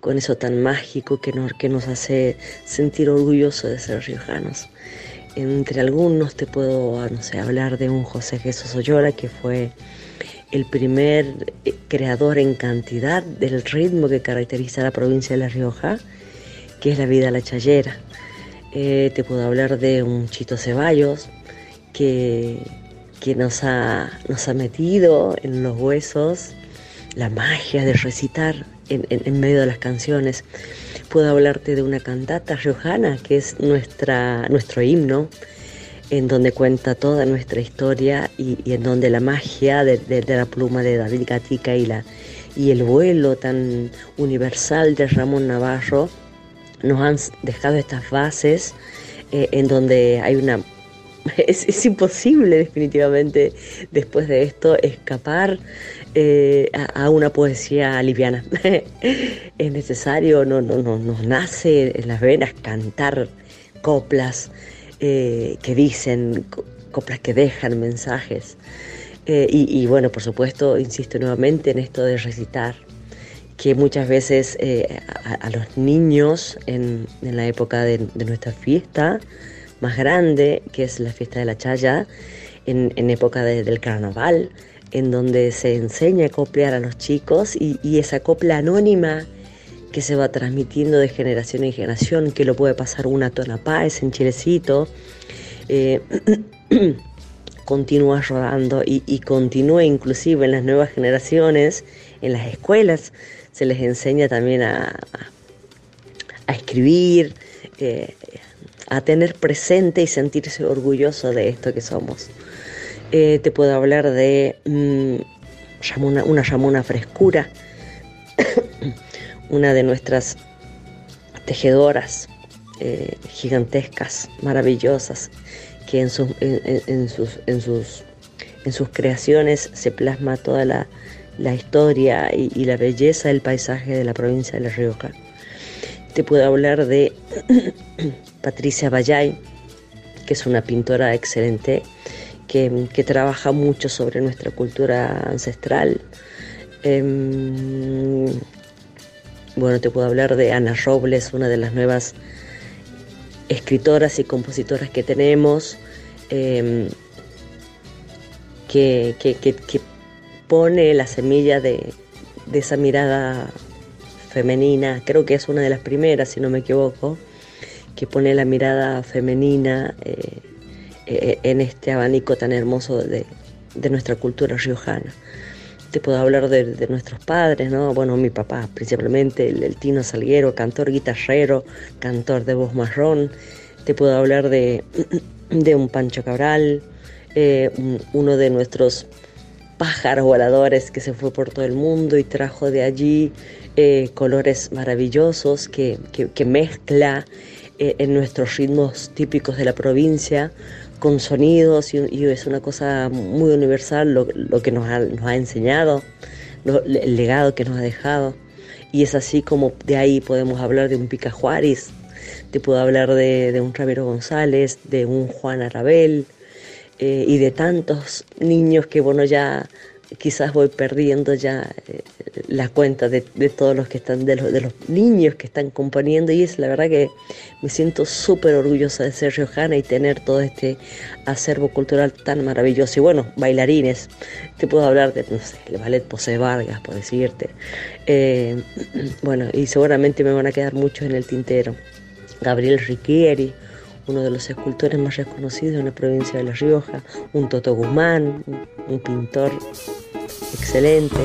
con eso tan mágico que nos, que nos hace sentir orgullosos de ser riojanos. Entre algunos te puedo, no sé, hablar de un José Jesús Oyola que fue el primer eh, creador en cantidad del ritmo que caracteriza a la provincia de La Rioja, que es la vida a la chayera. Eh, te puedo hablar de un Chito Ceballos que, que nos, ha, nos ha metido en los huesos la magia de recitar en, en, medio de las canciones. Puedo hablarte de una cantata riojana que es nuestra, nuestro himno, en donde cuenta toda nuestra historia y, en donde la magia de, la pluma de David Gatica y, la, y el vuelo tan universal de Ramón Navarro nos han dejado estas bases eh, en donde hay una... Es, imposible definitivamente después de esto escapar eh, a, una poesía liviana. es necesario, no, no, no, nos nace en las venas cantar coplas eh, que dicen, coplas que dejan mensajes. Y, bueno, por supuesto, insisto nuevamente en esto de recitar, que muchas veces eh, a, los niños en, en la época de, nuestra fiesta más grande, que es la fiesta de la Chaya, en, en época de, del carnaval, en donde se enseña a coplear a los chicos y, y, esa copla anónima que se va transmitiendo de generación en generación, que lo puede pasar una tona páez en Chilecito, eh, continúa rodando y, y, continúa inclusive en las nuevas generaciones, en las escuelas, se les enseña también a, a escribir, a tener presente y sentirse orgulloso de esto que somos. Eh, te puedo hablar de una Yamuna Frescura, una de nuestras tejedoras eh, gigantescas, maravillosas, que en sus, en sus, en, sus, en sus creaciones se plasma toda la, la historia y, la belleza del paisaje de la provincia de La Rioja. Te puedo hablar de Patricia Bayay, que es una pintora excelente, que, que trabaja mucho sobre nuestra cultura ancestral. Em, bueno, te puedo hablar de Ana Robles, una de las nuevas escritoras y compositoras que tenemos, em, que- que- que pone la semilla de, esa mirada femenina, creo que es una de las primeras, si no me equivoco, que pone la mirada femenina eh, eh, en este abanico tan hermoso de, de nuestra cultura riojana. Te puedo hablar de, nuestros padres, ¿no? Bueno, mi papá principalmente, el, Tino Salguero, cantor guitarrero, cantor de voz marrón. Te puedo hablar de, de un Pancho Cabral, eh, un- uno de nuestros pájaros voladores que se fue por todo el mundo y trajo de allí eh, colores maravillosos que, que- mezcla eh, en nuestros ritmos típicos de la provincia con sonidos y, es una cosa muy universal lo, lo que nos ha, nos ha enseñado, el legado que nos ha dejado. Y es así como de ahí podemos hablar de un Pica Juárez, te puedo hablar de, de un Ramiro González, de un Juan Arabel, eh, y de tantos niños que bueno ya quizás voy perdiendo ya eh, la cuenta de, de todos los que están de los, de los niños que están componiendo. Y es la verdad que me siento súper orgullosa de ser riojana y tener todo este acervo cultural tan maravilloso. Y bueno bailarines te puedo hablar de no sé el ballet José Vargas por decirte. Eh, bueno y seguramente me van a quedar muchos en el tintero. Gabriel Riquieri uno de los escultores más reconocidos en la provincia de La Rioja, un Toto Guzmán, un, un pintor excelente.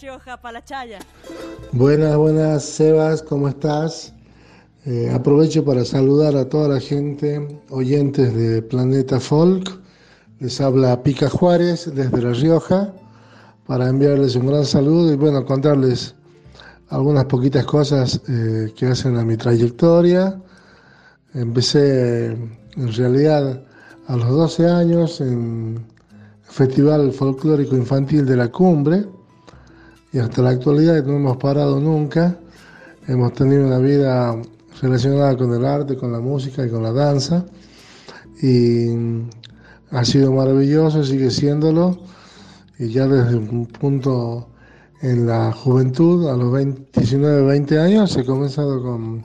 Rioja, para la Chaya.
Buenas, buenas, Sebas, ¿cómo estás? Eh, aprovecho para saludar a toda la gente, oyentes de Planeta Folk. Les habla Pica Juárez desde La Rioja para enviarles un gran saludo y bueno, contarles algunas poquitas cosas eh, que hacen a mi trayectoria. Empecé en realidad a los 12 años en el Festival Folclórico Infantil de la Cumbre y hasta la actualidad no hemos parado nunca. Hemos tenido una vida relacionada con el arte, con la música y con la danza. Y ha sido maravilloso, sigue siéndolo. Y ya desde un punto en la juventud, a los 20, 19, 20 años, he comenzado con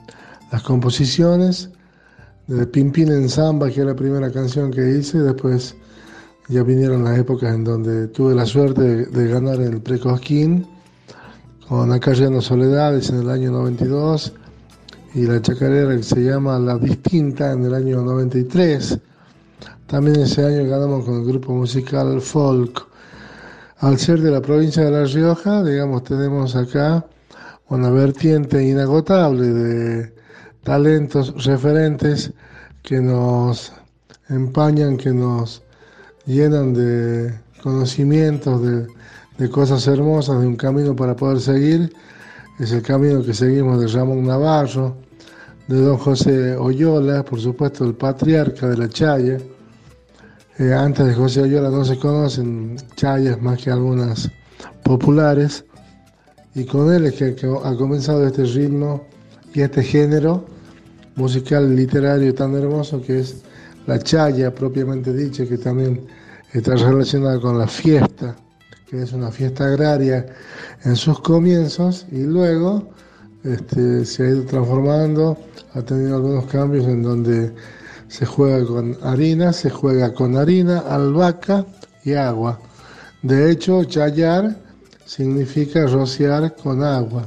las composiciones. De Pimpín en Samba, que es la primera canción que hice, después ya vinieron las épocas en donde tuve la suerte de, de ganar el Precosquín con Acallando Soledades en el año 92 y la chacarera que se llama La Distinta en el año 93. También ese año ganamos con el grupo musical Folk. Al ser de la provincia de La Rioja, digamos, tenemos acá una vertiente inagotable de talentos referentes que nos empañan, que nos llenan de conocimientos, de, de cosas hermosas, de un camino para poder seguir. Es el camino que seguimos de Ramón Navarro, de don José Oyola, por supuesto el patriarca de la Chaya. Eh, antes de José Oyola no se conocen chayas más que algunas populares. Y con él es que, ha comenzado este ritmo y este género musical literario tan hermoso que es la chaya propiamente dicha, que también está relacionada con la fiesta, que es una fiesta agraria en sus comienzos y luego este, se ha ido transformando, ha tenido algunos cambios en donde se juega con harina, se juega con harina, albahaca y agua. De hecho, chayar significa rociar con agua.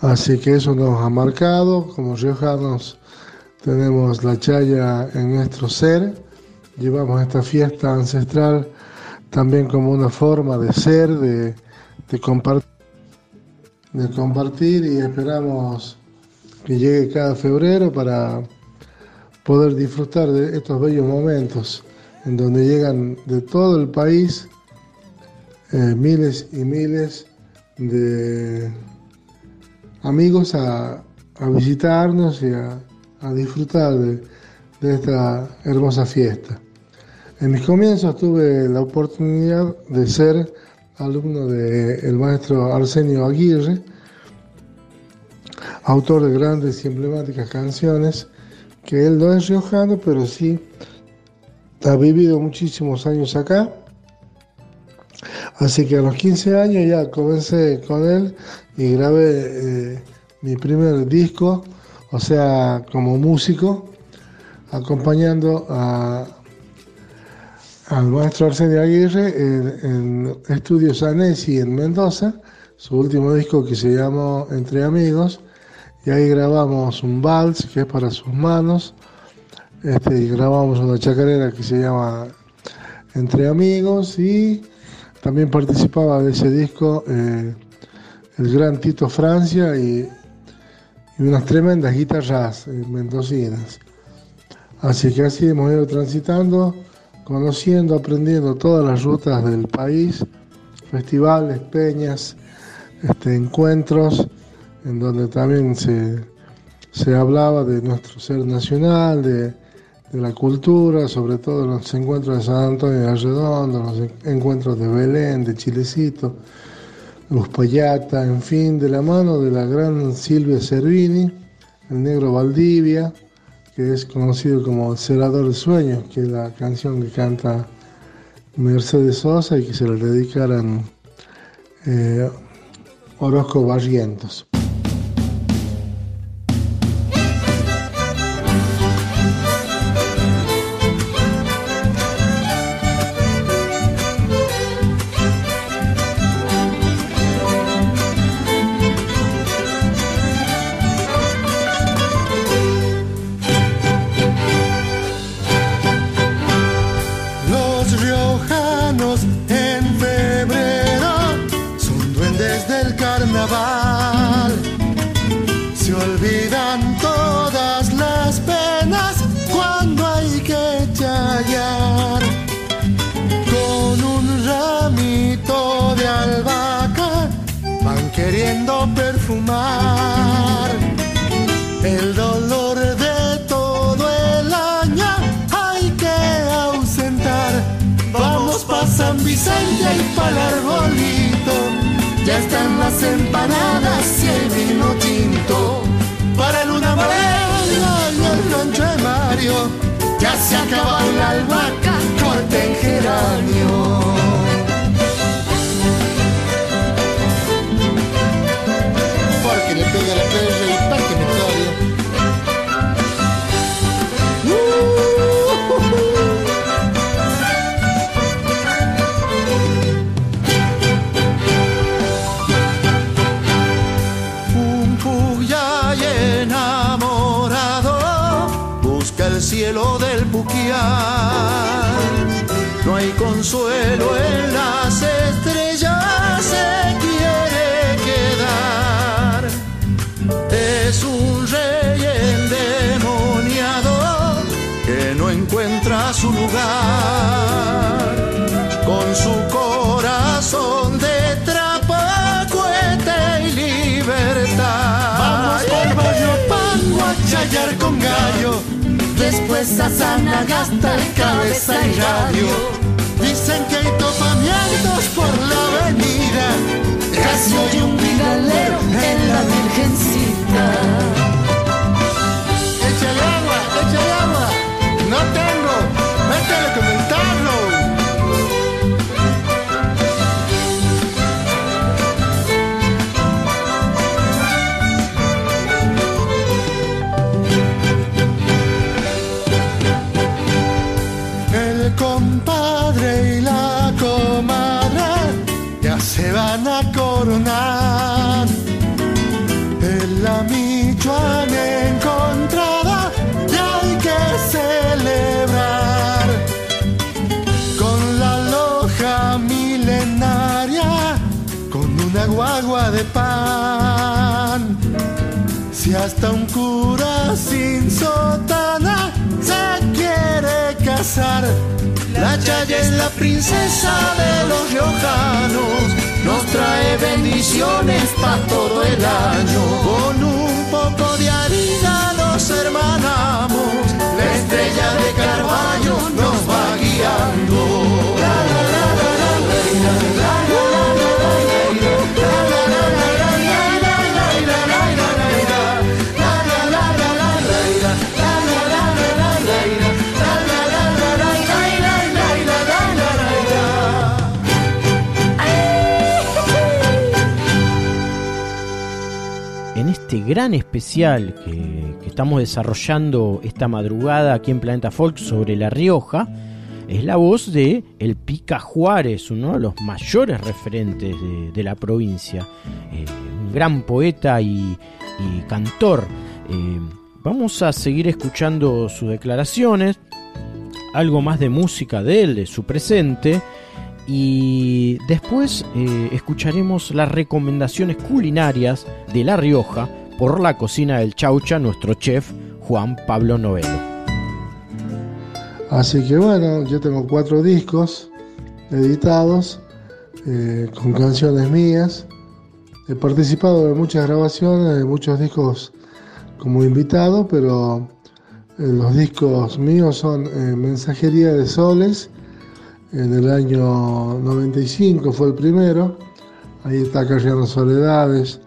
Así que eso nos ha marcado, como riojanos tenemos la chaya en nuestro ser, llevamos esta fiesta ancestral también como una forma de ser, de, de, compartir, de compartir y esperamos que llegue cada febrero para poder disfrutar de estos bellos momentos en donde llegan de todo el país eh, miles y miles de amigos a, a visitarnos y a, a disfrutar de, de, esta hermosa fiesta. En mis comienzos tuve la oportunidad de ser alumno del maestro Arsenio Aguirre, autor de grandes y emblemáticas canciones, que él no es riojano, pero sí ha vivido muchísimos años acá. Así que a los 15 años ya comencé con él y grabé eh, mi primer disco, o sea, como músico, acompañando a, al maestro Arsenio Aguirre en, en Estudios Anesi en Mendoza, su último disco que se llamó Entre Amigos, y ahí grabamos un vals que es para sus manos, este, y grabamos una chacarera que se llama Entre Amigos y también participaba de ese disco eh, el gran Tito Francia y, unas tremendas guitarras eh, mendocinas. Así que así hemos ido transitando, conociendo, aprendiendo todas las rutas del país, festivales, peñas, este, encuentros, en donde también se, se hablaba de nuestro ser nacional, de, de la cultura, sobre todo los encuentros de San Antonio de Arredondo, los encuentros de Belén, de Chilecito, Uspallata, en fin, de la mano de la gran Silvia Cervini, el negro Valdivia, que es conocido como Cerador de Sueños, que es la canción que canta Mercedes Sosa y que se la dedicaran eh, Orozco Barrientos.
wanna Después a Sanagasta, cabeza y radio. Dicen que hay topamientos por la avenida. Casi oye un vidalero en la Virgencita. Si hasta un cura sin sotana se quiere casar, la Chaya es la princesa de los riojanos, nos trae bendiciones para todo el año. Con un poco de harina nos hermanamos, la estrella de Carballo nos va guiando.
Gran especial que, estamos desarrollando esta madrugada aquí en Planeta Folk sobre La Rioja, es la voz de El Pica Juárez, uno de los mayores referentes de, la provincia, eh, un gran poeta y, y cantor. Eh, vamos a seguir escuchando sus declaraciones, algo más de música de él, de su presente, y después eh, escucharemos las recomendaciones culinarias de La Rioja por la cocina del Chaucha, nuestro chef Juan Pablo Novelo.
Así que bueno, yo tengo cuatro discos editados eh, con canciones mías. He participado en muchas grabaciones, de muchos discos como invitado, pero eh, los discos míos son eh, Mensajería de Soles, en el año 95 fue el primero. Ahí está Carriando Soledades,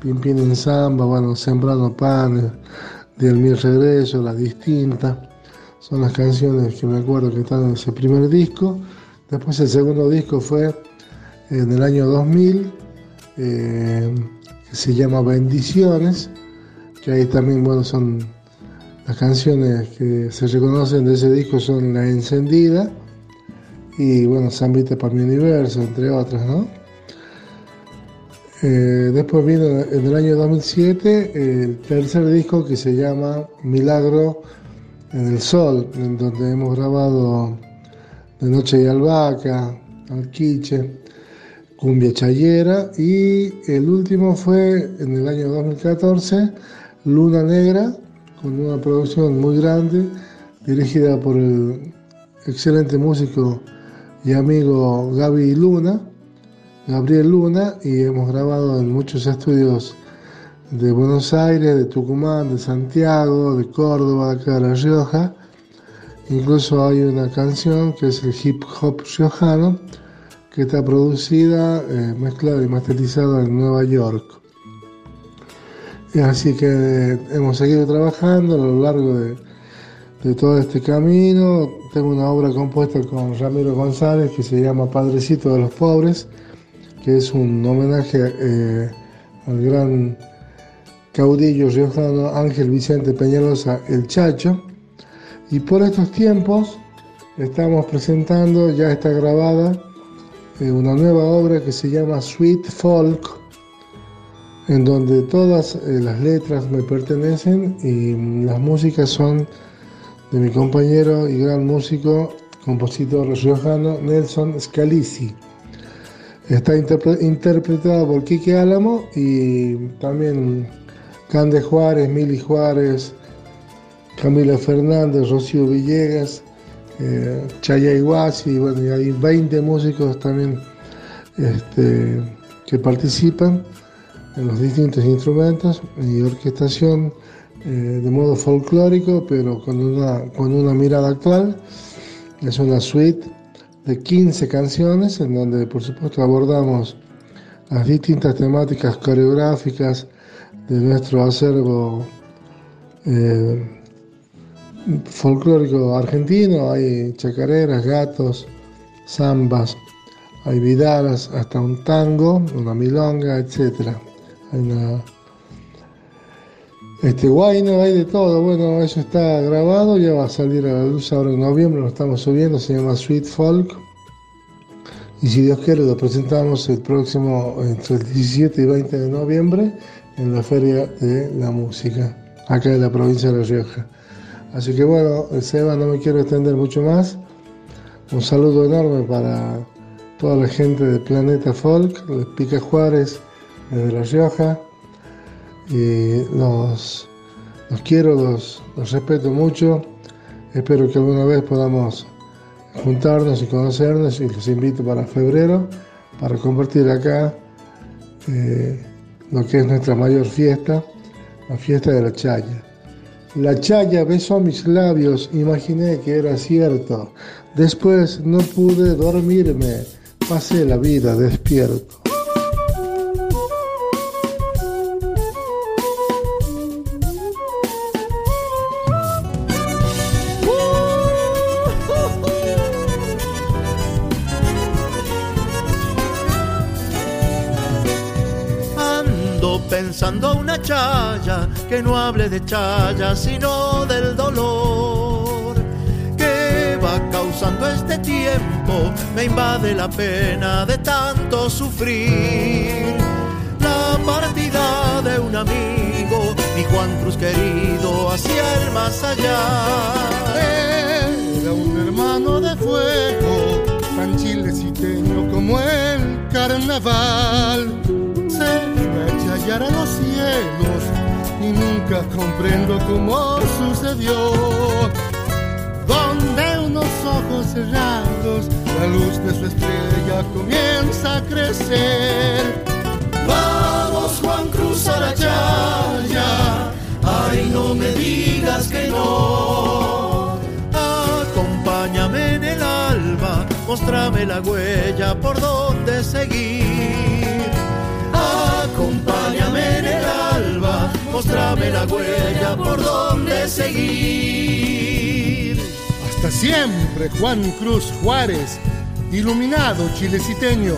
Pimpín en Samba, bueno, Sembrando Panes, Del Mi Regreso, Las Distintas. Son las canciones que me acuerdo que están en ese primer disco. Después el segundo disco fue en el año 2000, eh, que se llama Bendiciones, que ahí también, bueno, son las canciones que se reconocen de ese disco son La Encendida y, bueno, Zambita para mi universo, entre otras, ¿no? Eh, después vino en el año 2007 el tercer disco que se llama Milagro en el Sol, en donde hemos grabado De Noche y Albahaca, Alquiche, cumbia chayera y el último fue en el año 2014, Luna Negra, con una producción muy grande dirigida por el excelente músico y amigo Gaby Luna, Gabriel Luna, y hemos grabado en muchos estudios de Buenos Aires, de Tucumán, de Santiago, de Córdoba, de acá de La Rioja. Incluso hay una canción que es el hip hop riojano, que está producida, eh, mezclada y masterizada en Nueva York. Así que hemos seguido trabajando a lo largo de todo este camino. Tengo una obra compuesta con Ramiro González que se llama Padrecito de los Pobres, que es un homenaje eh, al gran caudillo riojano Ángel Vicente Peñalosa El Chacho. Y por estos tiempos estamos presentando, ya está grabada, eh, una nueva obra que se llama Sweet Folk, en donde todas eh, las letras me pertenecen y las músicas son de mi compañero y gran músico, compositor riojano Nelson Scalisi. Está interpre- interpretado por Quique Álamo y también Cande Juárez, Mili Juárez, Camila Fernández, Rocío Villegas, eh, Chaya Iguasi, bueno, y hay 20 músicos también este, que participan en los distintos instrumentos y orquestación eh, de modo folclórico, pero con una, con una mirada actual. Es una suite de 15 canciones en donde por supuesto abordamos las distintas temáticas coreográficas de nuestro acervo eh, folclórico argentino. Hay chacareras, gatos, zambas, hay vidaras, hasta un tango, una milonga, etc. este guayno, hay de todo. Bueno, eso está grabado, ya va a salir a la luz ahora en noviembre, lo estamos subiendo, se llama Sweet Folk. Y si Dios quiere, lo presentamos el próximo, entre el 17 y 20 de noviembre, en la Feria de la Música, acá en la provincia de La Rioja. Así que bueno, Seba, no me quiero extender mucho más. Un saludo enorme para toda la gente de Planeta Folk, de Pica Juárez, desde La Rioja. Y los, los quiero, los, los respeto mucho. Espero que alguna vez podamos juntarnos y conocernos y los invito para febrero para compartir acá eh, lo que es nuestra mayor fiesta, la fiesta de la Chaya. La Chaya besó mis labios, imaginé que era cierto. Después no pude dormirme, pasé la vida despierto.
Sino del dolor que va causando este tiempo. Me invade la pena de tanto sufrir. La partida de un amigo, mi Juan Cruz querido, hacia el más allá.
Era un hermano de fuego, tan chileciteño como el carnaval. Se iba a chayar a los cielos nunca comprendo cómo sucedió. Donde unos ojos cerrados, la luz de su estrella comienza a crecer.
Vamos Juan Cruz a la chaya, ay no me digas que no. Acompáñame en el alba, mostrame la huella por donde seguir. Acompáñame en el alba, mostrame la huella por donde seguir.
Hasta siempre, Juan Cruz Juárez, iluminado chileciteño.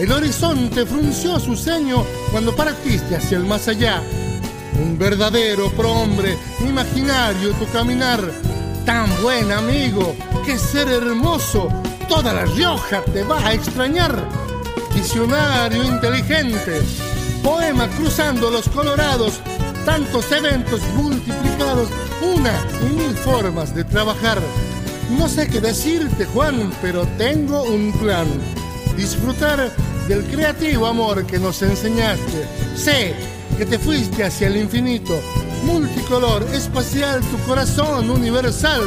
El horizonte frunció su ceño cuando partiste hacia el más allá. Un verdadero prohombre, imaginario tu caminar. Tan buen amigo, qué ser hermoso, toda la Rioja te va a extrañar. Visionario inteligente, poema cruzando los colorados, tantos eventos multiplicados, una y mil formas de trabajar. No sé qué decirte, Juan, pero tengo un plan. Disfrutar del creativo amor que nos enseñaste. Sé que te fuiste hacia el infinito, multicolor, espacial, tu corazón universal.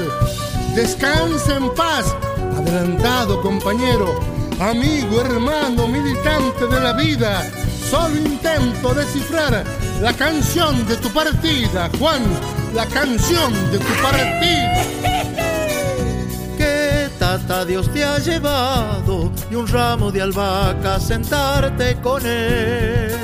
Descansa en paz, adelantado compañero, amigo, hermano, militante de la vida. Solo intento descifrar la canción de tu partida, Juan, la canción de tu partida.
Que tata Dios te ha llevado y un ramo de albahaca sentarte con él.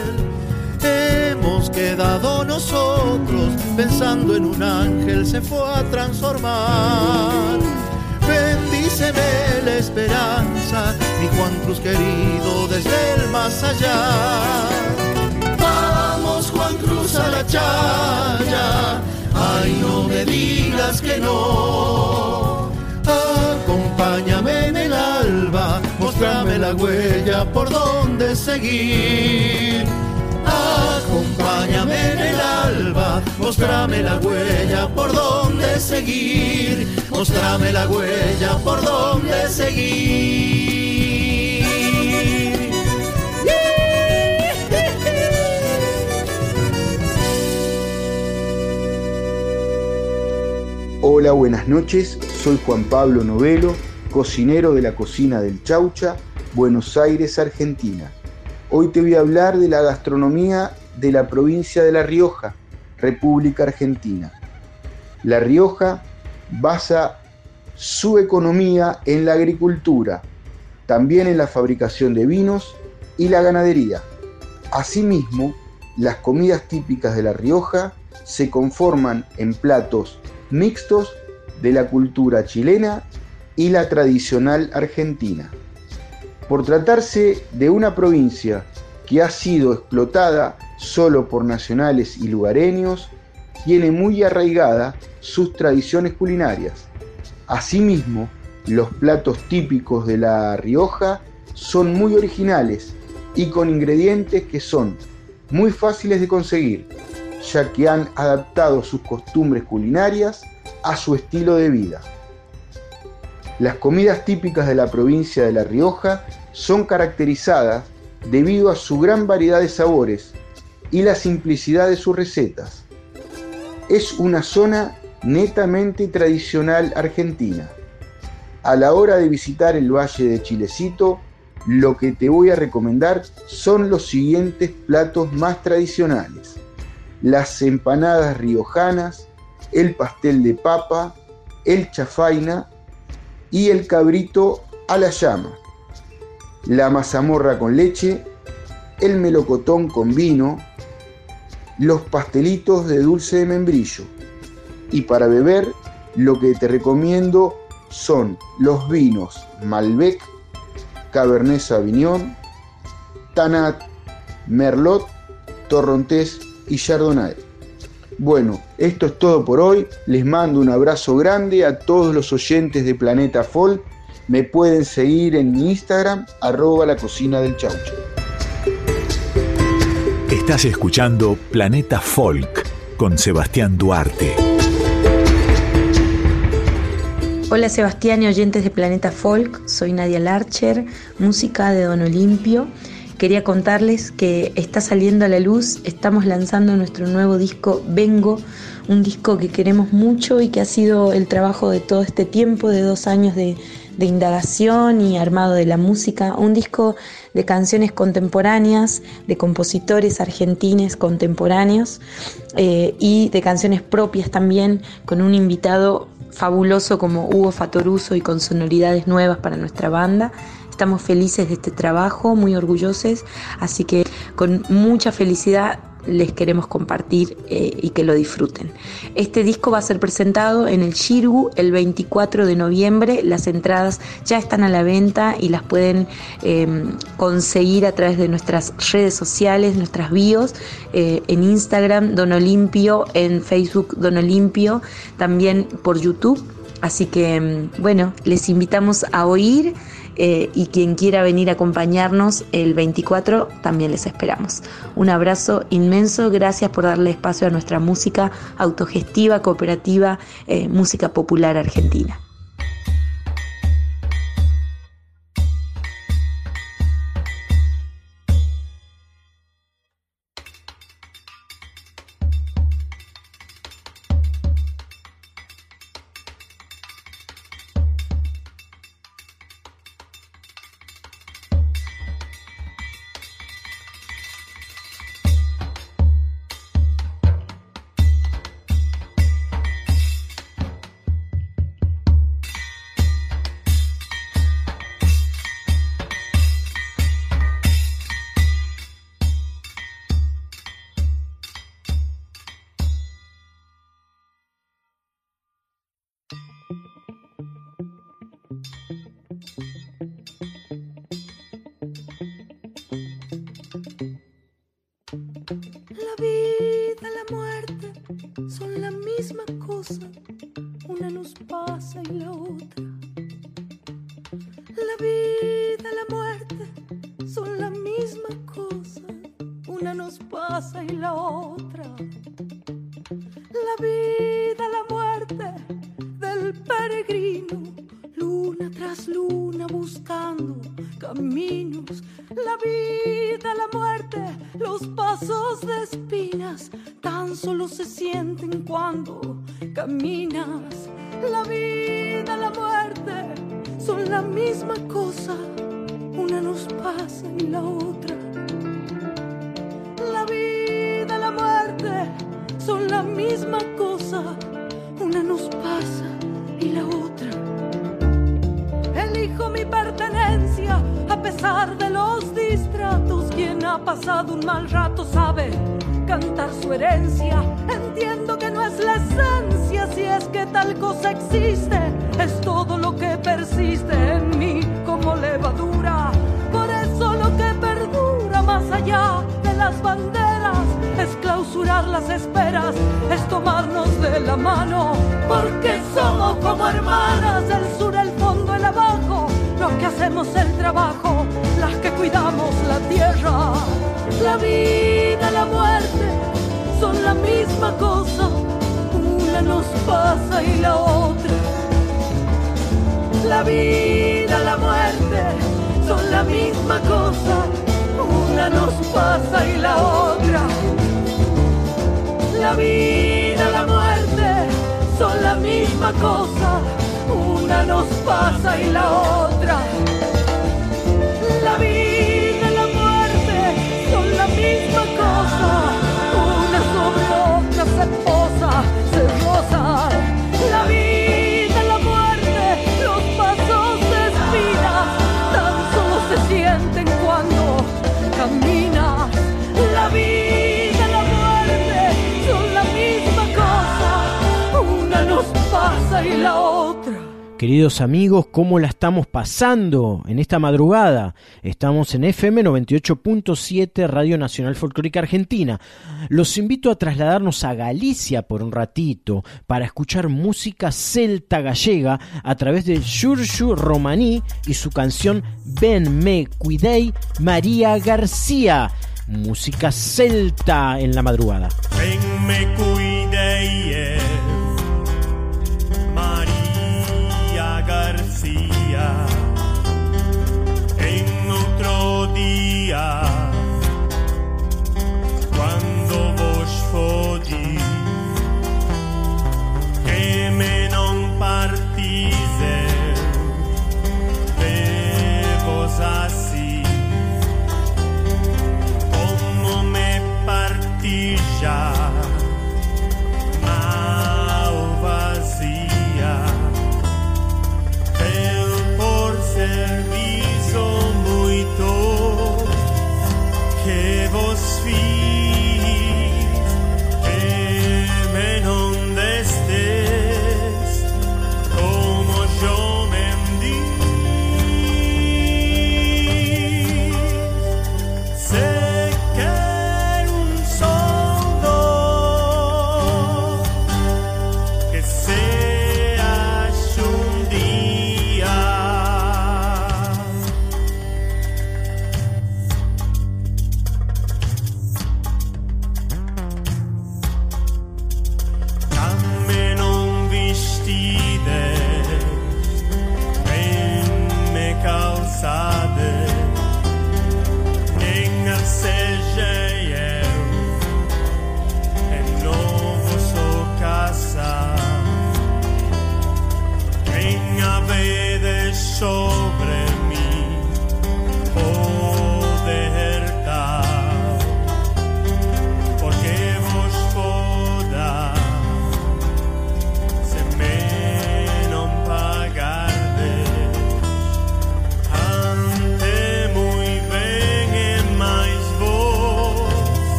Hemos quedado nosotros pensando en un ángel, se fue a transformar. Bendíceme la esperanza, mi Juan Cruz querido, desde el más allá. Vamos Juan Cruz a la chaya, ay no me digas que no. Acompáñame en el alba, mostrame la huella por donde seguir. Acompáñame en el alba, mostrame la huella por donde seguir. Mostrame la huella por donde seguir.
Hola, buenas noches. Soy Juan Pablo Novelo, cocinero de la cocina del Chaucha, Buenos Aires, Argentina. Hoy te voy a hablar de la gastronomía de la provincia de La Rioja, República Argentina. La Rioja basa su economía en la agricultura, también en la fabricación de vinos y la ganadería. Asimismo, las comidas típicas de La Rioja se conforman en platos mixtos de la cultura chilena y la tradicional argentina. Por tratarse de una provincia que ha sido explotada solo por nacionales y lugareños, tiene muy arraigada sus tradiciones culinarias. Asimismo, los platos típicos de La Rioja son muy originales y con ingredientes que son muy fáciles de conseguir, ya que han adaptado sus costumbres culinarias a su estilo de vida. Las comidas típicas de la provincia de La Rioja son caracterizadas debido a su gran variedad de sabores y la simplicidad de sus recetas. Es una zona netamente tradicional argentina. A la hora de visitar el Valle de Chilecito, lo que te voy a recomendar son los siguientes platos más tradicionales. Las empanadas riojanas, el pastel de papa, el chafaina y el cabrito a la llama, la mazamorra con leche, el melocotón con vino, los pastelitos de dulce de membrillo. Y para beber, lo que te recomiendo son los vinos Malbec, Cabernet Sauvignon, Tanat, Merlot, Torrontés y Chardonnay. Bueno, esto es todo por hoy. Les mando un abrazo grande a todos los oyentes de Planeta Folk. Me pueden seguir en mi Instagram, arroba la cocina del chaucho.
Estás escuchando Planeta Folk con Sebastián Duarte.
Hola Sebastián y oyentes de Planeta Folk, soy Nadia Larcher, música de Don Olimpio. Quería contarles que está saliendo a la luz, estamos lanzando nuestro nuevo disco Vengo, un disco que queremos mucho y que ha sido el trabajo de todo este tiempo, de dos años de, de indagación y armado de la música, un disco de canciones contemporáneas, de compositores argentines contemporáneos eh, y de canciones propias también, con un invitado fabuloso como Hugo Fatoruso y con sonoridades nuevas para nuestra banda. Estamos felices de este trabajo, muy orgullosos, así que con mucha felicidad les queremos compartir eh, y que lo disfruten. Este disco va a ser presentado en el Shirgu el 24 de noviembre. Las entradas ya están a la venta y las pueden eh, conseguir a través de nuestras redes sociales, nuestras bios, eh, en Instagram Don Olimpio, en Facebook Don Olimpio, también por YouTube. Así que, mm, bueno, les invitamos a oír. Eh, y quien quiera venir a acompañarnos el 24 también les esperamos. Un abrazo inmenso, gracias por darle espacio a nuestra música autogestiva, cooperativa, eh, música popular argentina.
Entiendo que no es la esencia si es que tal cosa existe. Es todo lo que persiste en mí como levadura. Por eso lo que perdura más allá de las banderas es clausurar las esperas, es tomarnos de la mano. Porque somos como hermanas, el sur, el fondo, el abajo. Los que hacemos el trabajo, las que cuidamos la tierra. La vida, la muerte son la misma cosa, una nos pasa y la otra. La vida, la muerte son la misma cosa, una nos pasa y la otra. La vida, la muerte son la misma cosa, una nos pasa y la otra.
Queridos amigos, ¿cómo la estamos pasando en esta madrugada? Estamos en FM 98.7 Radio Nacional Folclórica Argentina. Los invito a trasladarnos a Galicia por un ratito para escuchar música celta gallega a través de Xurxu Romaní y su canción Ben me cuidei María García. Música celta en la madrugada.
Ben me partí ya mao vacía pero por servizo muito que vos fiz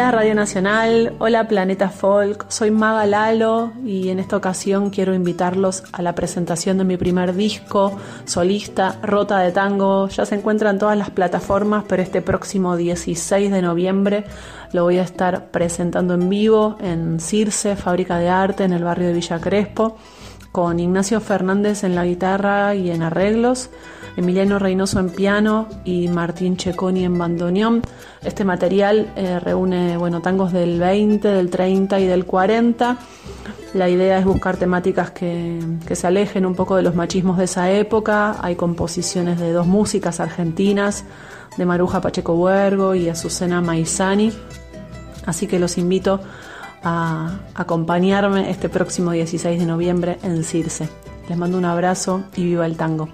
Hola Radio Nacional, hola Planeta Folk, soy Maga Lalo y en esta ocasión quiero invitarlos a la presentación de mi primer disco solista, Rota de Tango. Ya se encuentra en todas las plataformas, pero este próximo 16 de noviembre lo voy a estar presentando en vivo en Circe, Fábrica de Arte, en el barrio de Villa Crespo, con Ignacio Fernández en la guitarra y en arreglos. Emiliano Reynoso en piano y Martín Checoni en bandoneón. Este material eh, reúne bueno, tangos del 20, del 30 y del 40. La idea es buscar temáticas que, que se alejen un poco de los machismos de esa época. Hay composiciones de dos músicas argentinas, de Maruja Pacheco Huergo y Azucena Maizani. Así que los invito a acompañarme este próximo 16 de noviembre en Circe. Les mando un abrazo y viva el tango.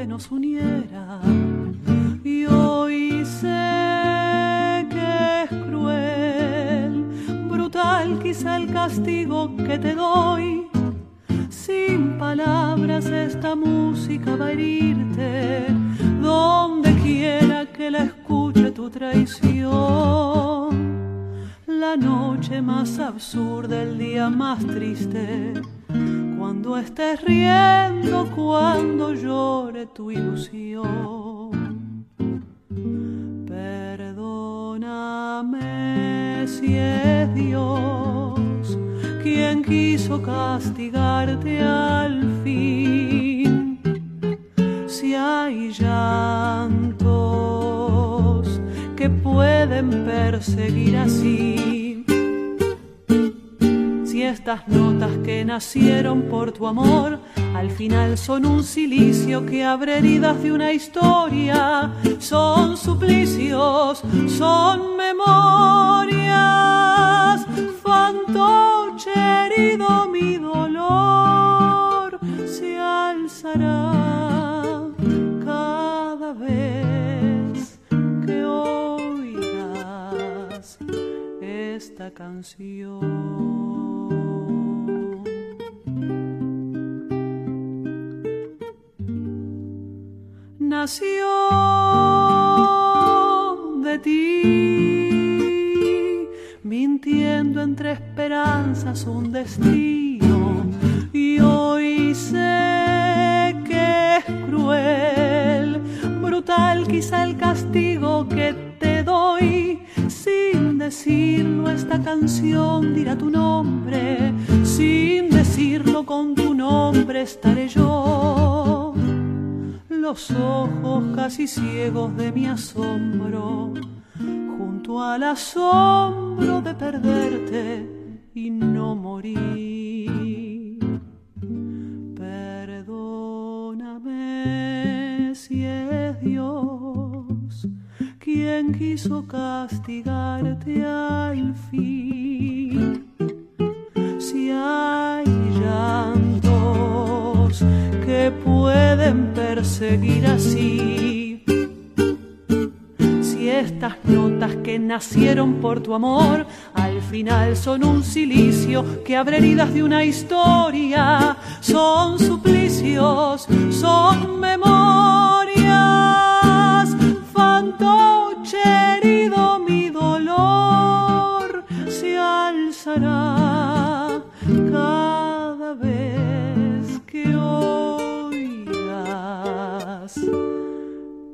Que nos uniera. Y hoy sé que es cruel, brutal quizá el castigo que te doy. Sin palabras esta música va a herirte, donde quiera que la escuche tu traición la noche más absurda, el día más triste. Cuando estés riendo, nacieron por tu amor al final son un silicio que abre heridas de una historia, son suplicios, son memorias, fantoche herido mi dolor se alzará cada vez que oigas esta canción. Nació de ti, mintiendo entre esperanzas un destino. Y hoy sé que es cruel, brutal quizá el castigo que te doy. Sin decirlo esta canción dirá tu nombre, sin decirlo con tu nombre estaré yo. Los ojos casi ciegos de mi asombro, junto al asombro de perderte y no morir. Perdóname si es Dios quien quiso castigarte al fin. Si hay que pueden perseguir así. Si estas notas que nacieron por tu amor al final son un silicio que abre heridas de una historia, son suplicios, son memorias, fantoche herido mi dolor se alzará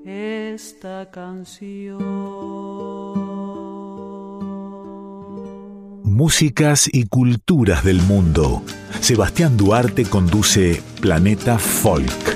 esta canción.
Músicas y culturas del mundo. Sebastián Duarte conduce Planeta Folk.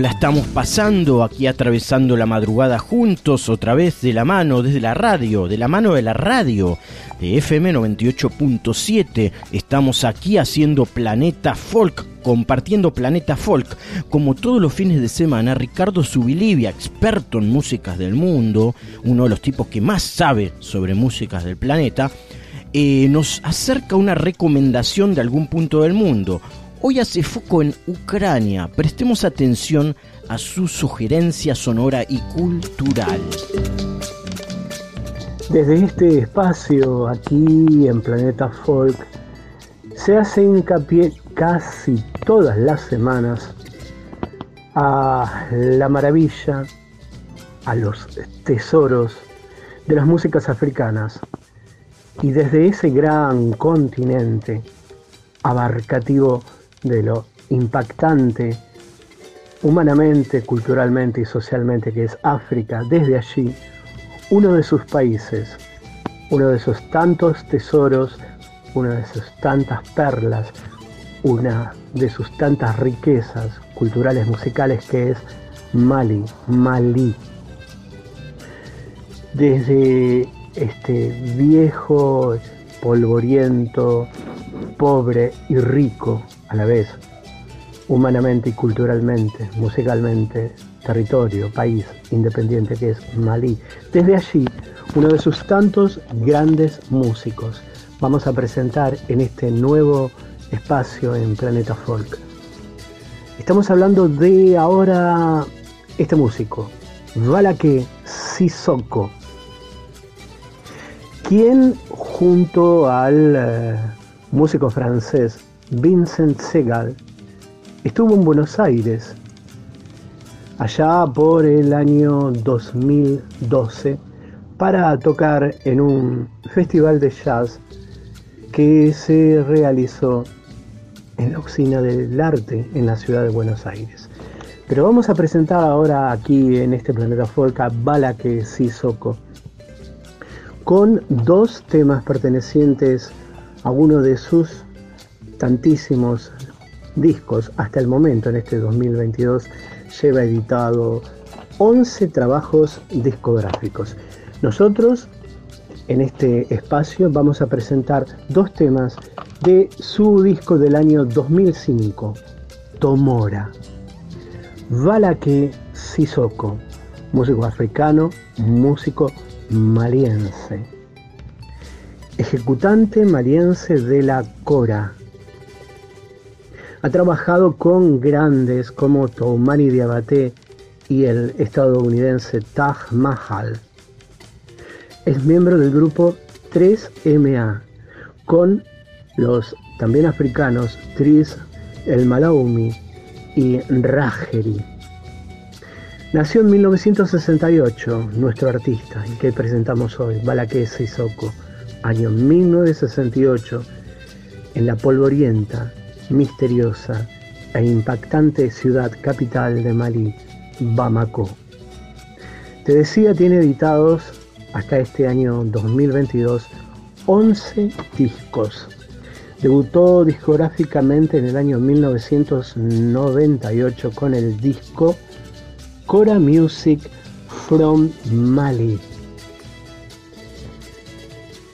La estamos pasando aquí atravesando la madrugada juntos, otra vez de la mano, desde la radio, de la mano de la radio, de FM 98.7. Estamos aquí haciendo Planeta Folk, compartiendo Planeta Folk. Como todos los fines de semana, Ricardo Subilivia, experto en músicas del mundo, uno de los tipos que más sabe sobre músicas del planeta, eh, nos acerca una recomendación de algún punto del mundo. Hoy hace foco en Ucrania. Prestemos atención a su sugerencia sonora y cultural.
Desde este espacio, aquí en Planeta Folk, se hace hincapié casi todas las semanas a la maravilla, a los tesoros de las músicas africanas. Y desde ese gran continente abarcativo de lo impactante humanamente, culturalmente y socialmente que es África, desde allí, uno de sus países, uno de esos tantos tesoros, una de sus tantas perlas, una de sus tantas riquezas culturales musicales que es Mali, Malí. Desde este viejo, polvoriento, pobre y rico a la vez, humanamente y culturalmente, musicalmente, territorio, país independiente que es Malí. Desde allí, uno de sus tantos grandes músicos. Vamos a presentar en este nuevo espacio en Planeta Folk. Estamos hablando de ahora este músico, Balake Sissoko, quien junto al eh, músico francés Vincent Segal estuvo en Buenos Aires allá por el año 2012 para tocar en un festival de jazz que se realizó en la Oficina del Arte en la ciudad de Buenos Aires. Pero vamos a presentar ahora aquí en este planeta folk a Balake Sissoko con dos temas pertenecientes a uno de sus tantísimos discos hasta el momento en este 2022 lleva editado 11 trabajos discográficos. Nosotros en este espacio vamos a presentar dos temas de su disco del año 2005, Tomora. Balake Sissoko, músico africano, músico maliense. Ejecutante maliense de la Cora. Ha trabajado con grandes como Toumani Diabaté y el estadounidense Taj Mahal. Es miembro del grupo 3MA con los también africanos Tris El Malaumi y Rajeri. Nació en 1968 nuestro artista, y que presentamos hoy, Balaké Sissoko, año 1968, en la polvorienta, misteriosa e impactante ciudad capital de Malí, Bamako. Te decía, tiene editados hasta este año 2022 11 discos. Debutó discográficamente en el año 1998 con el disco Cora Music from Mali.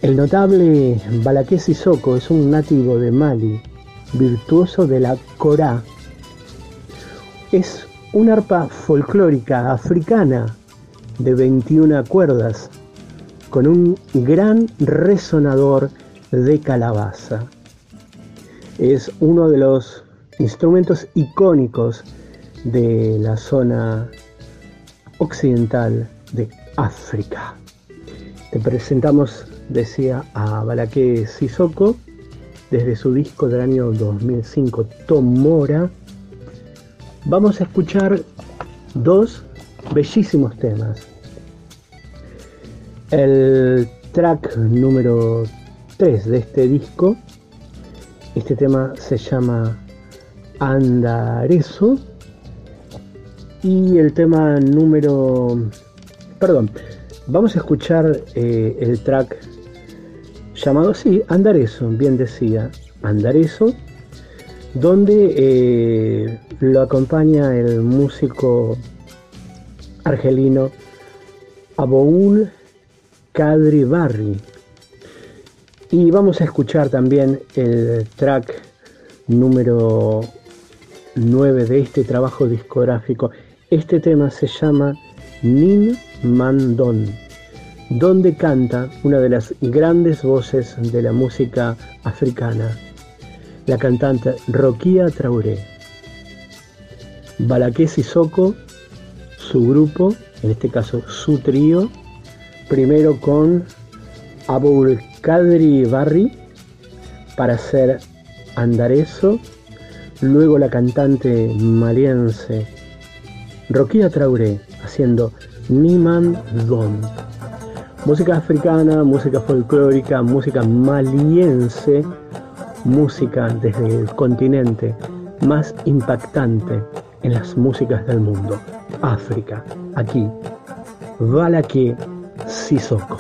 El notable Balaké Sissoko es un nativo de Mali, virtuoso de la Cora. Es una arpa folclórica africana de 21 cuerdas con un gran resonador de calabaza. Es uno de los instrumentos icónicos de la zona occidental de África. Te presentamos, decía, a Balaké Sissoko desde su disco del año 2005, Tomora. Vamos a escuchar dos bellísimos temas. El track número 3 de este disco, este tema se llama Andarezo y el tema número... Perdón, vamos a escuchar eh, el track llamado, sí, Andarezo, bien decía, Andarezo, donde eh, lo acompaña el músico argelino Aboul Kadri Barri. Y vamos a escuchar también el track número 9 de este trabajo discográfico. Este tema se llama Nin Mandon, donde canta una de las grandes voces de la música africana, la cantante Rokia Traoré. Balaké Sissoko, su grupo, en este caso su trío, primero con Abul Kadri Barri para hacer Andareso, luego la cantante maliense Roquía Traoré haciendo Niman Don. Música africana, música folclórica, música maliense, música desde el continente más impactante en las músicas del mundo, África, aquí, Balaké Sissoko.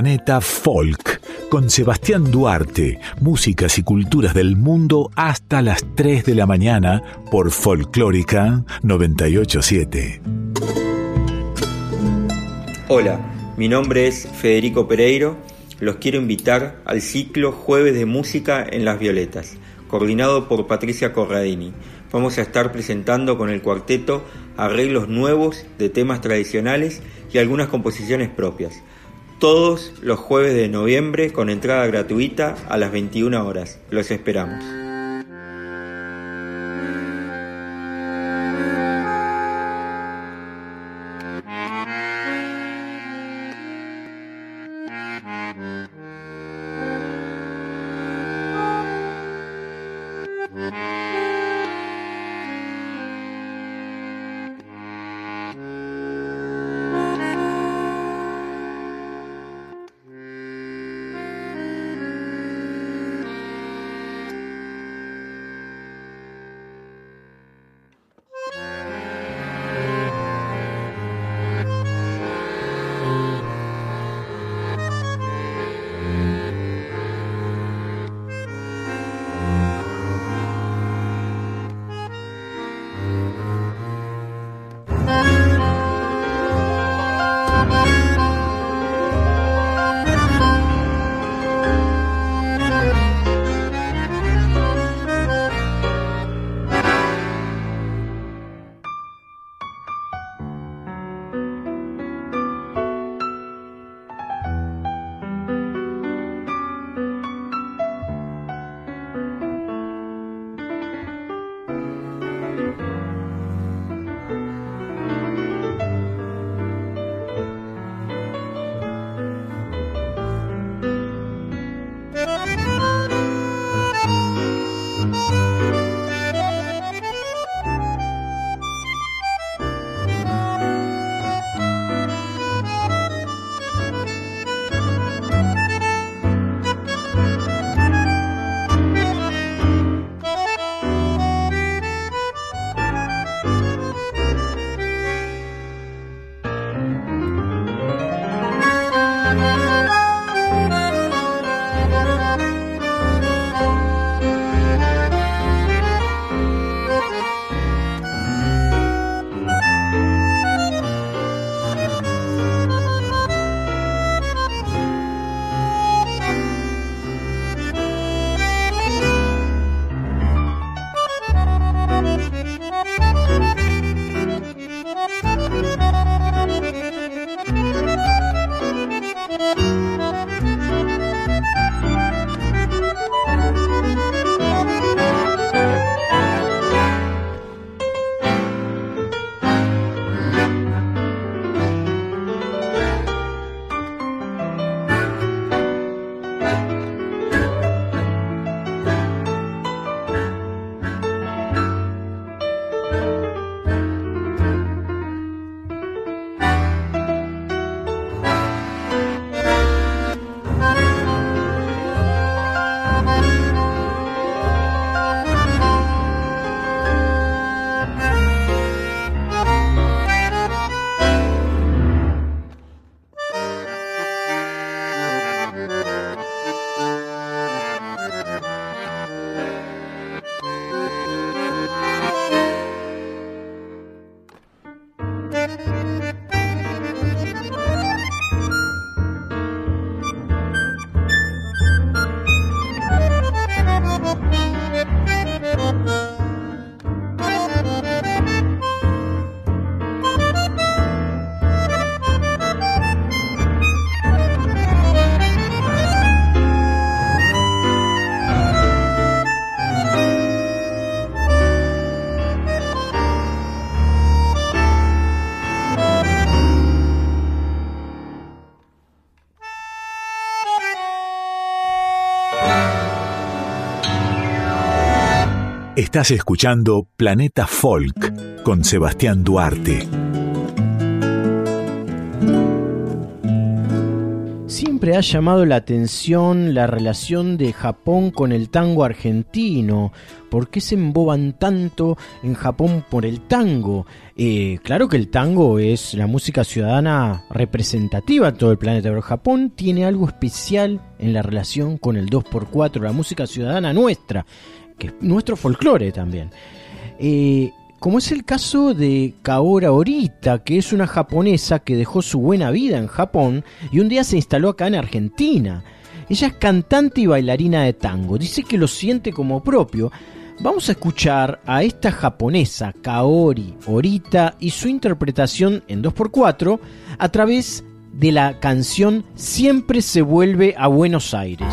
Planeta Folk con Sebastián Duarte, músicas y culturas del mundo hasta las 3 de la mañana por Folclórica 987.
Hola, mi nombre es Federico Pereiro. Los quiero invitar al ciclo Jueves de Música en las Violetas, coordinado por Patricia Corradini. Vamos a estar presentando con el cuarteto arreglos nuevos de temas tradicionales y algunas composiciones propias. Todos los jueves de noviembre con entrada gratuita a las 21 horas. Los esperamos.
Estás escuchando Planeta Folk con Sebastián Duarte.
siempre ha llamado la atención la relación de Japón con el tango argentino. ¿Por qué se emboban tanto en Japón por el tango? Eh, claro que el tango es la música ciudadana representativa en todo el planeta, pero Japón tiene algo especial en la relación con el 2x4, la música ciudadana nuestra, que es nuestro folclore también. Eh, como es el caso de Kaora Orita, que es una japonesa que dejó su buena vida en Japón y un día se instaló acá en Argentina. Ella es cantante y bailarina de tango, dice que lo siente como propio. Vamos a escuchar a esta japonesa, Kaori Orita, y su interpretación en 2x4 a través de la canción Siempre se vuelve a Buenos Aires.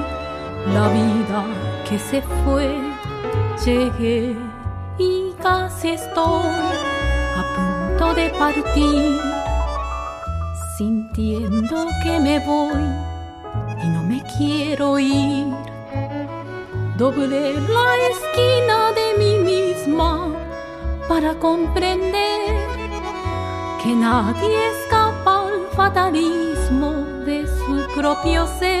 la vida que se fue. Llegué y casi estoy a punto de partir, sintiendo que me voy y no me quiero ir. Doblé la esquina de mí misma para comprender que nadie escapa al fatalismo de su propio ser.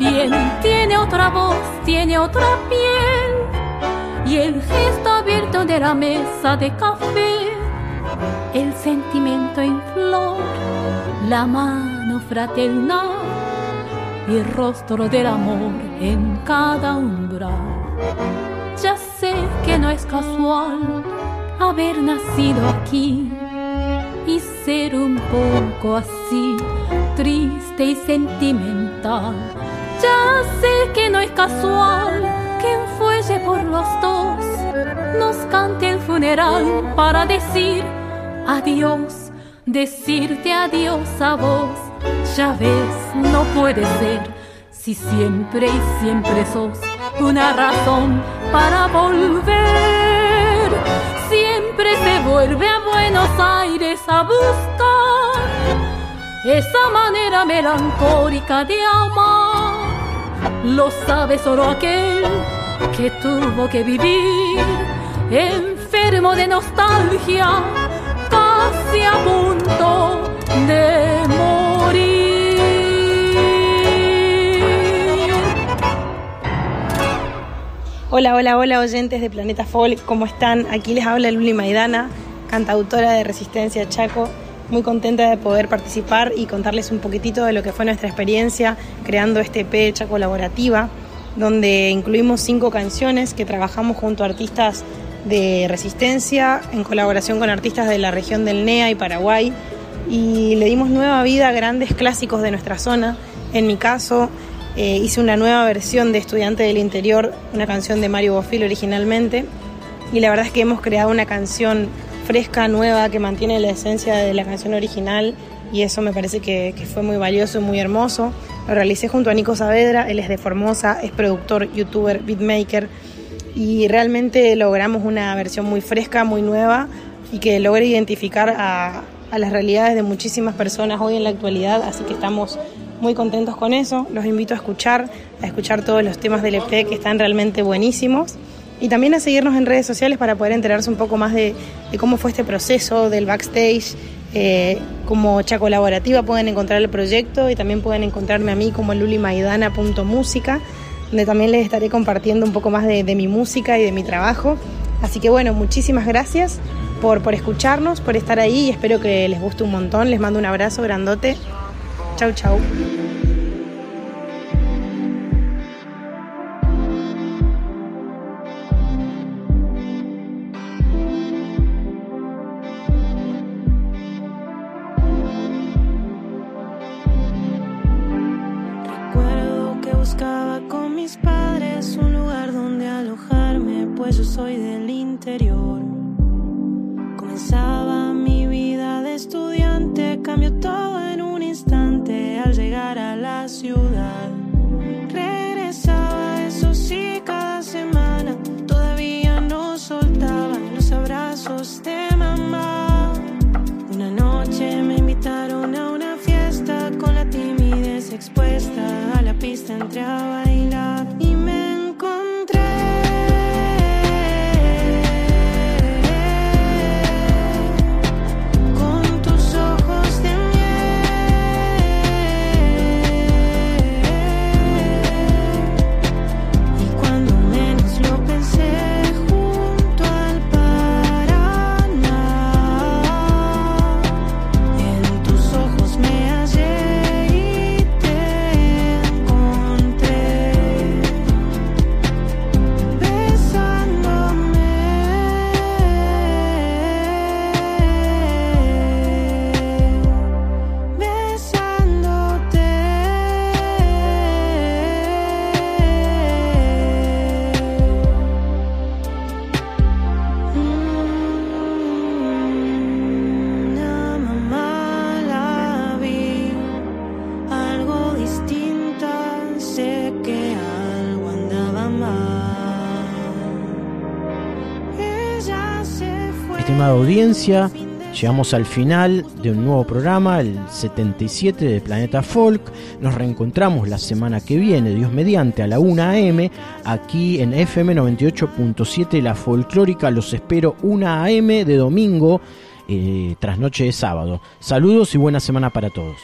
También tiene otra voz, tiene otra piel, y el gesto abierto de la mesa de café, el sentimiento en flor, la mano fraternal y el rostro del amor en cada umbral. Ya sé que no es casual haber nacido aquí y ser un poco así, triste y sentimental. Ya sé que no es casual que un fuelle por los dos nos cante el funeral para decir adiós, decirte adiós a vos. Ya ves, no puede ser si siempre y siempre sos una razón para volver. Siempre se vuelve a Buenos Aires a buscar esa manera melancólica de amar. Lo sabe solo aquel que tuvo que vivir enfermo de nostalgia, casi a punto de morir.
Hola, hola, hola oyentes de Planeta Folk, ¿cómo están? Aquí les habla Luli Maidana, cantautora de Resistencia Chaco. Muy contenta de poder participar y contarles un poquitito de lo que fue nuestra experiencia creando este Chaco Colaborativa, donde incluimos cinco canciones que trabajamos junto a artistas de Resistencia en colaboración con artistas de la región del NEA y Paraguay y le dimos nueva vida a grandes clásicos de nuestra zona. En mi caso, eh, hice una nueva versión de Estudiante del Interior, una canción de Mario Bofil originalmente. Y la verdad es que hemos creado una canción fresca, nueva, que mantiene la esencia de la canción original. Y eso me parece que, fue muy valioso y muy hermoso. Lo realicé junto a Nico Saavedra, él es de Formosa, es productor, youtuber, beatmaker. Y realmente logramos una versión muy fresca, muy nueva y que logre identificar a, a las realidades de muchísimas personas hoy en la actualidad, así que estamos muy contentos con eso. Los invito a escuchar, a escuchar todos los temas del EP que están realmente buenísimos y también a seguirnos en redes sociales para poder enterarse un poco más de, cómo fue este proceso, del backstage,
Eh, como Chaco Colaborativa pueden encontrar el proyecto y también pueden encontrarme a mí como lulimaidana.música, donde también les estaré compartiendo un poco más de, de mi música y de mi trabajo. Así que bueno, muchísimas gracias por, por escucharnos, por estar ahí y espero que les guste un montón. Les mando un abrazo grandote. Chau, chau.
Llegamos al final de un nuevo programa, el 77 de Planeta Folk. Nos reencontramos la semana que viene, Dios mediante, a la 1 am, aquí en FM 98.7 La Folclórica. Los espero 1 am de domingo, eh, tras noche de sábado. Saludos y buena semana para todos.